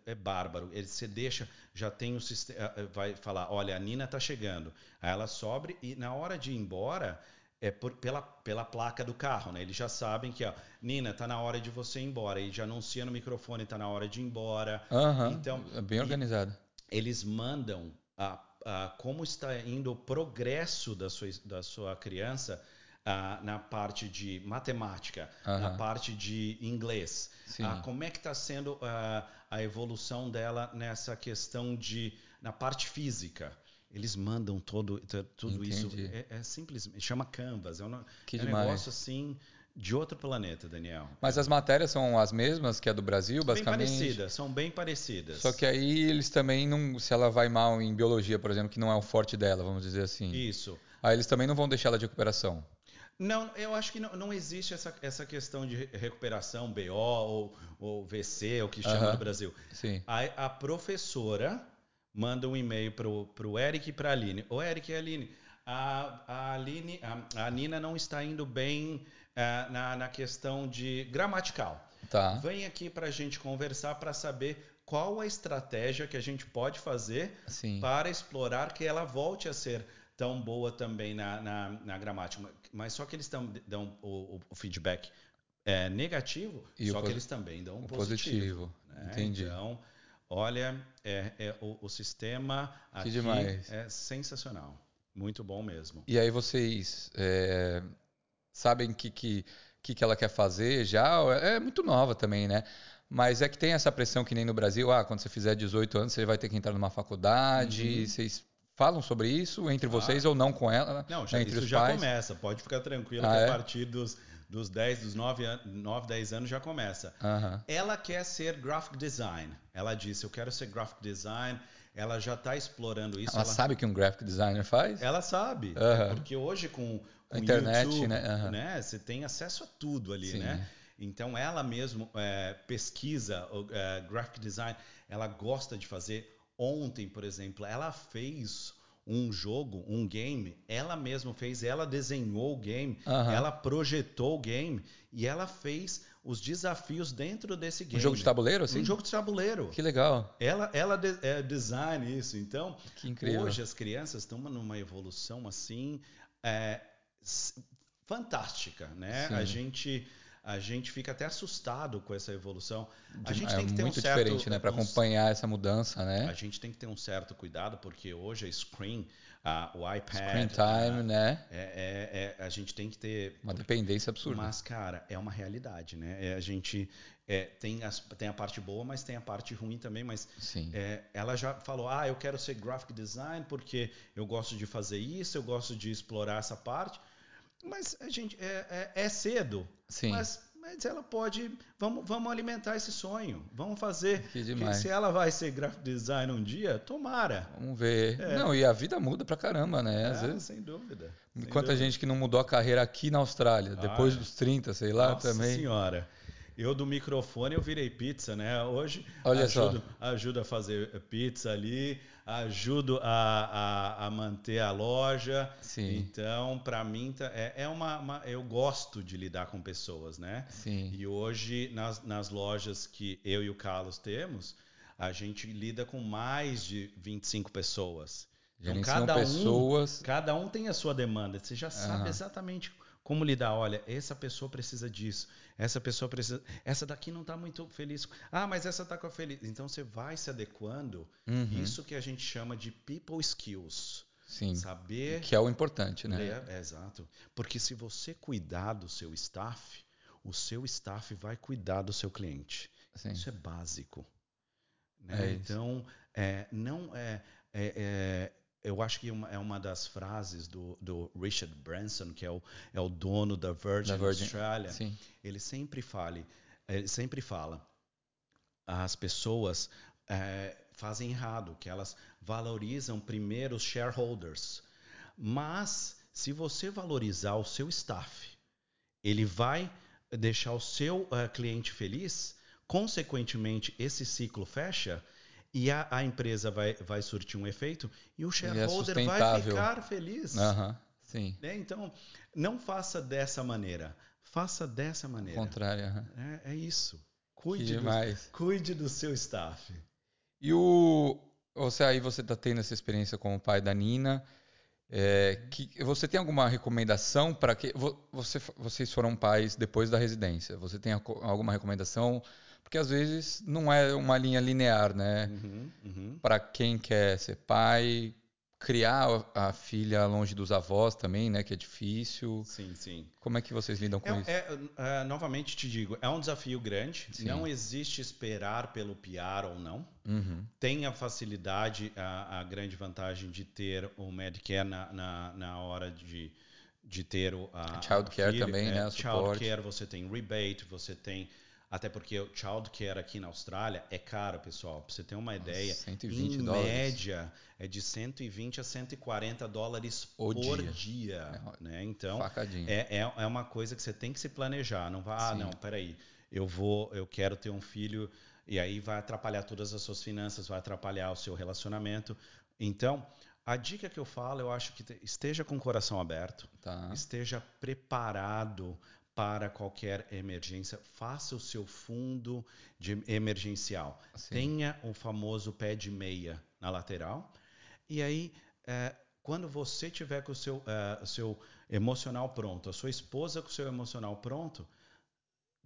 é, é bárbaro. Ele, você deixa, já tem o sistema, vai falar, olha, a Nina está chegando. Aí ela sobe e na hora de ir embora é por- pela, pela placa do carro, né? Eles já sabem que, ó, Nina, tá na hora de você ir embora. E já anuncia no microfone, tá na hora de ir embora. Aham. Então, é bem organizado. Eles mandam a, a como está indo o progresso da sua, da sua criança ah, na parte de matemática, na Aham. parte de inglês. Ah, como é que está sendo ah, a evolução dela nessa questão de na parte física? Eles mandam todo, tudo isso. Entendi. É, é simplesmente chama Canvas. É um, Que é um negócio assim de outro planeta, Daniel. Mas as matérias são as mesmas que a do Brasil, bem basicamente? parecidas, são bem parecidas. Só que aí eles também não. Se ela vai mal em biologia, por exemplo, que não é o forte dela, vamos dizer assim. isso. Aí eles também não vão deixar ela de recuperação. Não, eu acho que não, não existe essa, essa questão de re- recuperação BO ou, ou VC, o que chama no Brasil. Sim. A, a professora manda um e-mail pro, pro Eric e pra Aline. Ô, Eric e Aline, a, a, Aline, a, a Nina não está indo bem ah, na, na questão de gramatical. Tá. Vem aqui para a gente conversar para saber qual a estratégia que a gente pode fazer Sim. para explorar que ela volte a ser tão boa também na, na, na gramática. Mas só que eles tão, dão o, o- feedback é, negativo, E só que eles também dão um positivo. positivo. né? Entendi. Então, olha, é, é o, o sistema aqui demais. é sensacional. Muito bom mesmo. E aí vocês é, sabem o que, que, que, que ela quer fazer já? É muito nova também, né? Mas é que tem essa pressão que nem no Brasil, ah, quando você fizer 18 anos, você vai ter que entrar numa faculdade. Uhum. Vocês falam sobre isso entre vocês ou não com ela? Não, já, né, isso já pais? começa. Pode ficar tranquilo Ah, que é? a partir dos, dos 10, dos 9, an- 9, 10 anos já começa. Ela quer ser graphic design. Ela disse, eu quero ser graphic design. Ela já está explorando isso. Ela sabe o que um graphic designer faz? Ela sabe. Aham. Porque hoje com, com A internet, YouTube, né? Aham. né? Você tem acesso a tudo ali, Sim. né? Então ela mesmo é, pesquisa é, graphic design. Ela gosta de fazer. Ontem, por exemplo, ela fez um jogo, um game. Ela mesma fez. Ela desenhou o game. Aham. Ela projetou o game e ela fez os desafios dentro desse game. Um jogo de tabuleiro, assim? Um jogo de tabuleiro. Que legal. Ela, ela de- é design isso. Então, Que incrível. hoje as crianças estão numa evolução assim é, fantástica, né? Sim. A gente a gente fica até assustado com essa evolução. A gente é tem que ter muito um certo, diferente, né? Para acompanhar essa mudança, A né? gente tem que ter um certo cuidado, porque hoje a screen, a- o iPad, Screen time, a- né? é, é- é- a gente tem que ter Uma dependência absurda. mas, cara, é uma realidade, né? É, a gente é, tem, as- tem a parte boa, mas tem a parte ruim também. Mas Sim. é, ela já falou: ah, eu quero ser graphic design porque eu gosto de fazer isso, eu gosto de explorar essa parte. Mas a gente é, é- é cedo. Sim. Mas, mas ela pode. Vamos, vamos alimentar esse sonho. Vamos fazer. Que demais. se ela vai ser graphic design um dia, tomara. Vamos ver. É. Não, e a vida muda pra caramba, né? Às É, vezes. sem dúvida. sem Quanta dúvida. gente que não mudou a carreira aqui na Austrália, depois Ah, é. dos 30, sei lá, Nossa também. senhora. Eu do microfone eu virei pizza, né? Hoje Olha só. ajudo, ajudo a fazer pizza ali, ajudo a, a, a manter a loja. Sim. Então, para mim tá- é, é uma, uma- eu gosto de lidar com pessoas, né? Sim. E hoje nas, nas lojas que eu e o Carlos temos, a gente lida com mais de 25 pessoas. Então, cada um pessoas. Cada um tem a sua demanda. Você já sabe Aham. exatamente como lidar. Olha, essa pessoa precisa disso. Essa pessoa precisa. Essa daqui não está muito feliz. Ah, mas essa está com a feliz. Então você vai se adequando. Uhum. Isso que a gente chama de people skills. Sim. Saber. Que é o importante, né? ler- é, exato. Porque se você cuidar do seu staff, o seu staff vai cuidar do seu cliente. Sim. Isso é básico. É né? isso. então, é, não é, é- é- eu acho que uma- é uma das frases do, do Richard Branson, que é o, é o dono da Virgin, Da Virgin, Australia. Sim. Ele sempre fale, ele sempre fala, as pessoas é, fazem errado, que elas valorizam primeiro os shareholders. Mas se você valorizar o seu staff, ele vai deixar o seu eh, cliente feliz, consequentemente esse ciclo fecha e a, a empresa vai, vai surtir um efeito e o shareholder vai sustentável. ficar feliz. Aham. Sim. né? Então, não faça dessa maneira. Faça dessa maneira. contrário. aham. É, é isso. Cuide do, cuide do seu staff. E o você aí você está tendo essa experiência com o pai da Nina. é, que você tem alguma recomendação para que vo- você, vocês foram pais depois da residência? Você tem alguma recomendação? Porque às vezes não é uma linha linear, né? Uhum, uhum. Para quem quer ser pai, criar a a filha longe dos avós também, né? Que é difícil. Sim, sim. Como é que vocês lidam com isso? É, é, é, novamente te digo, é um desafio grande. Sim. Não existe esperar pelo PR ou não. Uhum. Tem a facilidade, a, a grande vantagem de ter o Medicare na, na, na hora de, de ter o a, Childcare o filho. também, É, né, suporte. Childcare, você tem rebate, você tem... Até porque o childcare aqui na Austrália é caro, pessoal. Pra você ter uma ideia, 120 em dólares. média é de 120 a 140 dólares O por dia. dia. né? Então, é, é, é uma coisa que você tem que se planejar. Não vai, ah, Sim. não, peraí, eu vou, eu quero ter um filho e aí vai atrapalhar todas as suas finanças, vai atrapalhar o seu relacionamento. Então, a dica que eu falo, eu acho que te- esteja com o coração aberto, Tá. esteja preparado para qualquer emergência, faça o seu fundo de emergencial. Sim. Tenha o famoso pé de meia na lateral. E aí, é, quando você tiver com o seu, o seu emocional pronto, a sua esposa com o seu emocional pronto,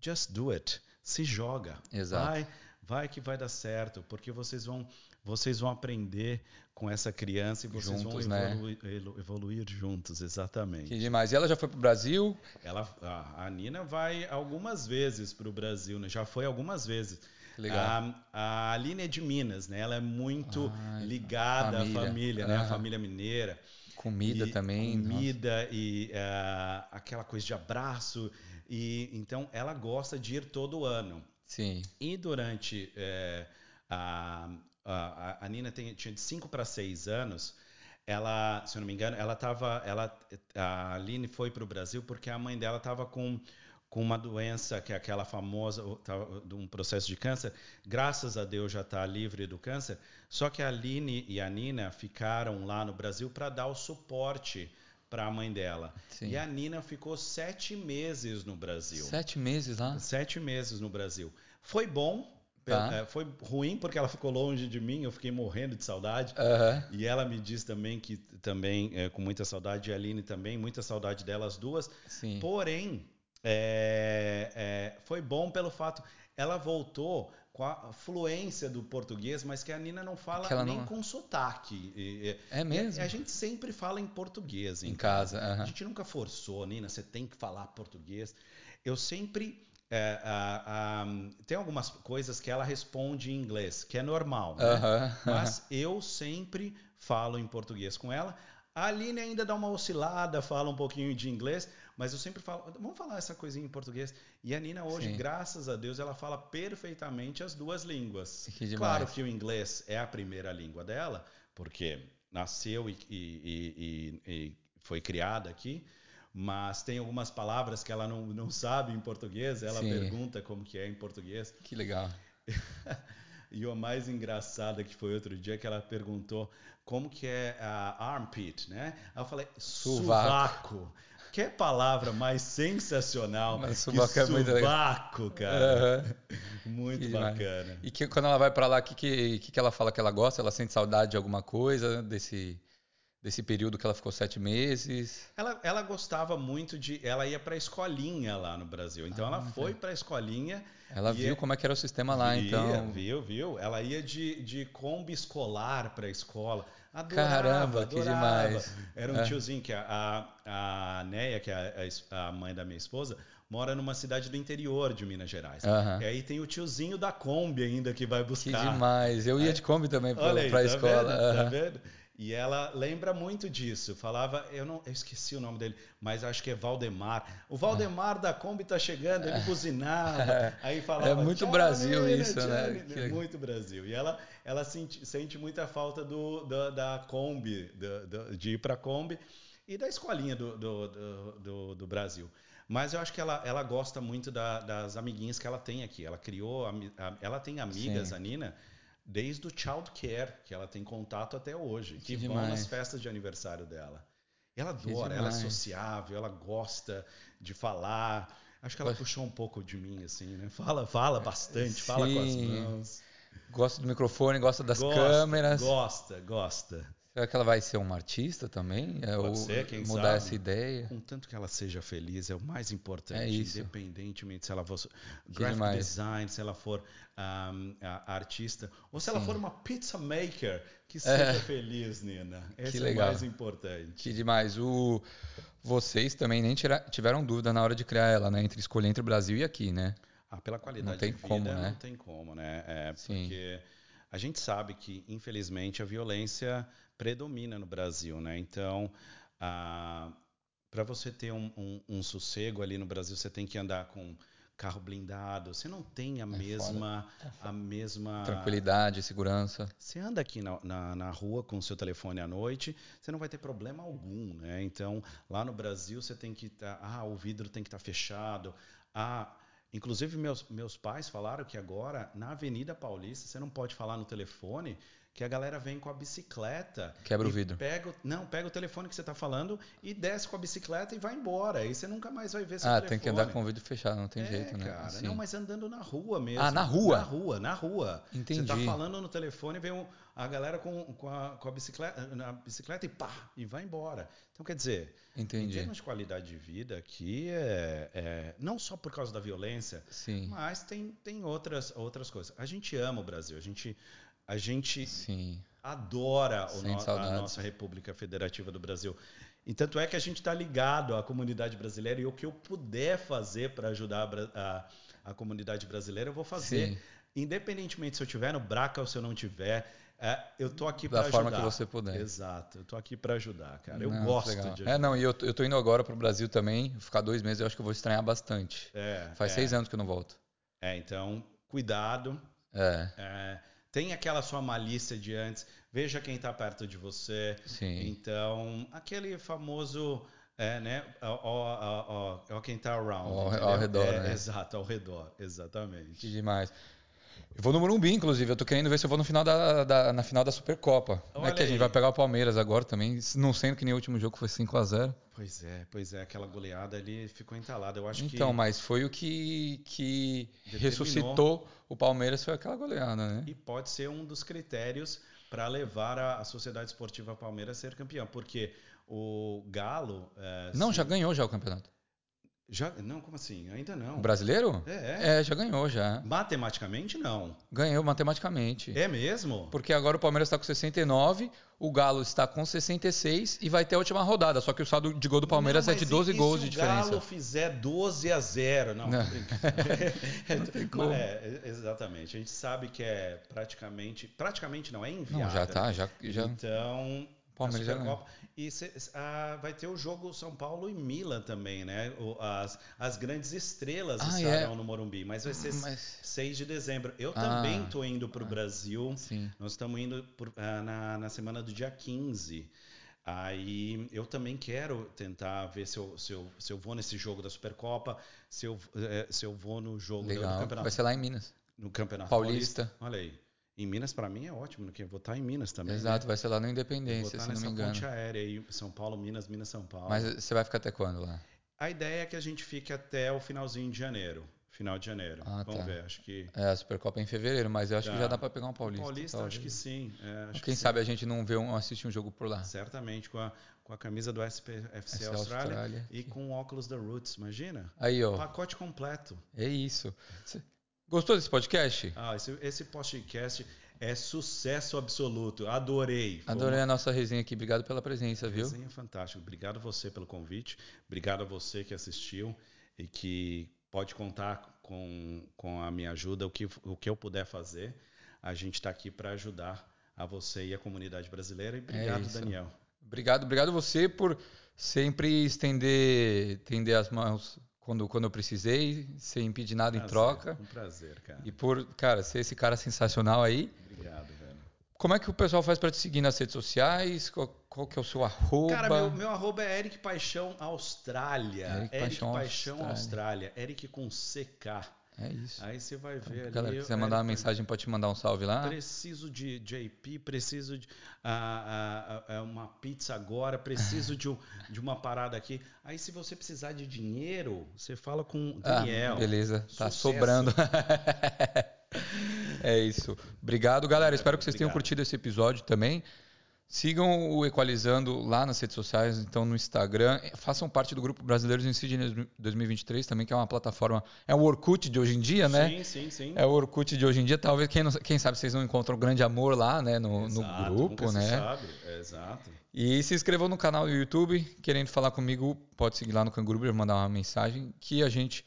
just do it. Se joga. Exato. Vai, vai que vai dar certo, porque vocês vão, vocês vão aprender com essa criança e vocês Juntos, vão né? evoluir, elu- evoluir juntos, exatamente. Que demais. E ela já foi pro Brasil? Ela, a, a Nina vai algumas vezes para o Brasil, né? já foi algumas vezes. Legal. A, a Aline é de Minas, né? Ela é muito Ah, ligada família. à família, né? A Aham. família mineira. Comida E também. nossa. Comida e ah, aquela coisa de abraço. E então ela gosta de ir todo ano. Sim. E durante eh, a, a, a Nina tem- tinha de 5 para 6 anos, ela, se eu não me engano, ela estava. Ela, a Aline foi para o Brasil porque a mãe dela estava com, com uma doença, que é aquela famosa, tava de um processo de câncer. Graças a Deus já está livre do câncer. Só que a Aline e a Nina ficaram lá no Brasil para dar o suporte para a mãe dela. Sim. E a Nina ficou sete meses no Brasil. Sete meses lá? Sete meses no Brasil. Foi bom, Tá. é, foi ruim porque ela ficou longe de mim, eu fiquei morrendo de saudade. Aham. E ela me diz também que também é, com muita saudade, e a Aline também, muita saudade delas duas. Sim. Porém, é, é, foi bom pelo fato. Ela voltou com a fluência do português, mas que a Nina não fala nem não- com sotaque. E- É mesmo? e a gente sempre fala em português em, Em casa, A gente nunca forçou, Nina, você tem que falar português. Eu sempre. É, a- a- tem algumas coisas que ela responde em inglês, que é normal, né? Aham. Mas eu sempre falo em português com ela. A Aline ainda dá uma oscilada, fala um pouquinho de inglês, mas eu sempre falo, vamos falar essa coisinha em português. E a Nina hoje, Sim. graças a Deus, ela fala perfeitamente as duas línguas. Que. Claro que o inglês é a primeira língua dela, porque nasceu e- e- e- e foi criada aqui, mas tem algumas palavras que ela não, não sabe em português, ela Sim. pergunta como que é em português. Que legal. (laughs) E o mais engraçado que foi outro dia que ela perguntou como que é a armpit, né? Aí eu falei Sovaco. sovaco. Que é palavra mais sensacional Mas que sovaco é muito legal. sovaco, cara. Aham. (laughs) Muito Que demais. bacana. E que, quando ela vai pra lá, o que, que, que que ela fala que ela gosta? Ela sente saudade de alguma coisa desse, desse período que ela ficou sete meses? Ela, ela gostava muito de. Ela ia para a escolinha lá no Brasil. Então ela foi para a escolinha. Ela viu como é que era o sistema lá, Via, então. Viu, viu? Ela ia de, de Kombi escolar para a escola. Adorava, Caramba, que adorava. demais. Era um É. tiozinho que a, a, a Neia, que é a, a mãe da minha esposa, mora numa cidade do interior de Minas Gerais. Aham. E aí tem o tiozinho da Kombi ainda que vai Que buscar. demais. Eu ia de Kombi também aí, pra tá escola. Vendo? Tá Aham. vendo? E ela lembra muito disso. Falava, eu não, eu esqueci o nome dele, mas acho que é Valdemar. O Valdemar da Kombi tá chegando, ele buzinava, (laughs) aí falava. É muito "Tchau, Brasil isso, né? Nina." Que legal. Muito Brasil. E ela, ela sente, sente muita falta do, da, da Kombi, do- do- de ir para Kombi e da escolinha do, do, do, do- do Brasil. Mas eu acho que ela, ela gosta muito da- das amiguinhas que ela tem aqui. Ela criou, ela tem amigas, Sim. a Nina, desde o child care, que ela tem contato até hoje, que, Que vão nas festas de aniversário dela. Ela adora, ela é sociável, ela gosta de falar. Acho que ela puxou um pouco de mim, assim, né? Fala, fala bastante, fala com as Sim. mãos. Gosta do microfone, gosta das Gosta, câmeras. Gosta, gosta. Será que ela vai ser uma artista também? É, Pode ou ser, quem mudar sabe. essa ideia? Contanto que ela seja feliz, é o mais importante. É isso. Independentemente se ela for graphic demais. design, se ela for a- artista, ou se ela Sim. for uma pizza maker, que seja feliz, Nina. Esse é legal. o mais importante. Que demais. O... Vocês também nem tira- tiveram dúvida na hora de criar ela, né? Entre escolher entre o Brasil e aqui, né? Ah, pela qualidade tem de vida, como, né? não tem como, né? É Sim. porque a gente sabe que, infelizmente, a violência predomina no Brasil, né? Então, para você ter um, um- um sossego ali no Brasil, você tem que andar com carro blindado. Você não tem a mesma, a mesma Tranquilidade, segurança. você anda aqui na, na, na rua com o seu telefone à noite, você não vai ter problema algum, né? Então, lá no Brasil, você tem que estar. ah, o vidro tem que estar fechado. Ah, inclusive, meus, meus pais falaram que agora, na Avenida Paulista, você não pode falar no telefone que a galera vem com a bicicleta. Quebra o vidro. Pega, o- não, pega o telefone que você está falando e desce com a bicicleta e vai embora. Aí você nunca mais vai ver seu Ah, telefone. tem que andar com o vidro fechado, não tem É, jeito, né? Cara, Assim. não, mas andando na rua mesmo. Ah, na rua? Na rua, na rua. Você Entendi. tá falando no telefone, vem um- a galera com, com, a, com a bicicleta, na bicicleta e pá, e vai embora. Então, quer dizer, em Entendi. termos de qualidade de vida aqui, é, é- não só por causa da violência, Sim, mas tem, tem outras, outras coisas. A gente ama o Brasil, a gente, a gente sim. adora o no- a nossa República Federativa do Brasil. E tanto é que a gente está ligado à comunidade brasileira e o que eu puder fazer para ajudar a, a- a comunidade brasileira, eu vou fazer. Sim. Independente se eu tiver no Braca ou se eu não tiver, é, eu tô aqui Da para forma ajudar. que você puder. Exato, eu tô aqui para ajudar, cara. Eu Não, gosto legal. de É, ajudar. não, e eu, eu tô indo agora pro Brasil também. Vou Ficar dois meses, eu acho que eu vou estranhar bastante. É, Faz é, seis anos que eu não volto. É, então, cuidado. É, É, tem aquela sua malícia de antes. Veja quem está perto de você. sim. Então, aquele famoso, é, né? Ó, ó, ó, ó, ó quem tá around. Ao- ao redor, É, né? Exato, ao redor, Que exatamente. demais. Eu vou no Morumbi, inclusive. Eu tô querendo ver se eu vou no final da, da- na final da Supercopa. Olha é que a gente vai pegar o Palmeiras agora também. Não sendo que nem o último jogo foi 5 a 0 Pois é, pois é, aquela goleada ali ficou entalada. Eu acho Então, que. mas foi o que, que Determinou. ressuscitou o Palmeiras, foi aquela goleada, né? E pode ser um dos critérios para levar a, a Sociedade Esportiva Palmeiras a ser campeã, porque o Galo. é, Não, se- já ganhou já o campeonato. Já, não, como assim? Ainda não. O brasileiro? É, É, já ganhou, já. Matematicamente, não. Ganhou matematicamente. É mesmo? Porque agora o Palmeiras está com 69, o Galo está com 66 e vai ter a última rodada. Só que o saldo de gol do Palmeiras Não, é de mas 12 e, gols de se o Galo diferença. fizer 12 a 0? Não, Não. brincando. (laughs) como. é, exatamente. A gente sabe que é praticamente. Praticamente não, é enviado. Não, já tá, já. já... Então. Palmeiras a Supercopa- E cê- ah, vai ter o jogo São Paulo e Milan também, né? O- as, as grandes estrelas Ah, estarão é? no Morumbi, mas vai ser Mas. 6 de dezembro. Eu Ah. também tô indo para o Brasil. Sim. Nós estamos indo por- ah, na, na semana do dia 15. Aí eu também quero tentar ver se eu, se eu, se eu vou nesse jogo da Supercopa, se eu, eh, se eu vou no jogo do- do Legal. Campeonato, Vai ser lá em Minas. no campeonato Paulista. Olha aí. Em Minas, para mim, é ótimo, porque eu vou estar em Minas também. né? Exato, vai ser lá vou Independência, estar se não nessa me engano. ponte aérea aí, São Paulo, Minas, Minas, São Paulo. Mas você vai ficar até quando lá? A ideia é que a gente fique até o finalzinho de janeiro. Final de janeiro. Ah, Vamos tá. ver, acho que. É, a Supercopa é em fevereiro, mas eu acho que Tá. já dá pra pegar um Paulista. Paulista, talvez. acho que sim. é, acho Quem que sabe a gente não vê um, assiste um jogo por lá. sim. Certamente, com a, com a camisa do SPFC Austrália, Austrália. e com o óculos da Roots, imagina? Aí, ó. Pacote completo. É isso. Gostou desse podcast? Ah, esse, esse podcast é sucesso absoluto. Adorei. Foi Adorei uma a nossa resenha aqui. Obrigado pela presença, viu? resenha fantástica. Obrigado você pelo convite. Obrigado a você que assistiu e que pode contar com, com a minha ajuda, o que, o que eu puder fazer. A gente está aqui para ajudar a você e a comunidade brasileira. E obrigado, É. Daniel. Obrigado, obrigado você por sempre estender, estender as mãos quando, quando eu precisei, sem pedir nada em Prazer, troca. Um prazer, cara. E por, cara, ser esse cara sensacional aí. Obrigado, velho. Como é que o pessoal faz pra te seguir nas redes sociais? Qual, qual que é o seu arroba? Cara, meu, meu arroba é Eric Paixão Austrália. Eric Eric Paixão Paixão, Austrália. Austrália. Eric com CK. É isso. Aí você vai ver ali. Galera, quiser mandar uma Eric mensagem, pode te mandar um salve lá. Preciso de JP, preciso de ah, ah, ah, uma pizza agora, preciso (laughs) de, um- de uma parada aqui. Aí, se você precisar de dinheiro, você fala com o Daniel. Ah, beleza, tá Sucesso. sobrando. (laughs) é isso. Obrigado, galera. Espero que vocês tenham Obrigado. curtido esse episódio também. Sigam o Equalizando lá nas redes sociais, então no Instagram. Façam parte do grupo Brasileiros em Sydney 2023 também, que é uma plataforma. É o Orkut de hoje em dia, né? Sim, sim, sim. É o Orkut de hoje em dia. Talvez, quem, não- quem sabe, vocês não encontram grande amor lá, né? No, no Exato, grupo, nunca se né? sabe. É, exato. E se inscrevam no canal do YouTube. Querendo falar comigo, pode seguir lá no Canguru mandar uma mensagem que a gente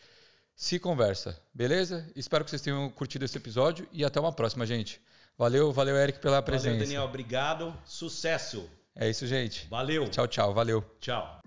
se conversa. Beleza? Espero que vocês tenham curtido esse episódio e até uma próxima, gente. Valeu, valeu, Eric, pela presença. Valeu, Daniel. Obrigado. Sucesso. É isso, gente. Valeu. Tchau, tchau. Valeu. Tchau.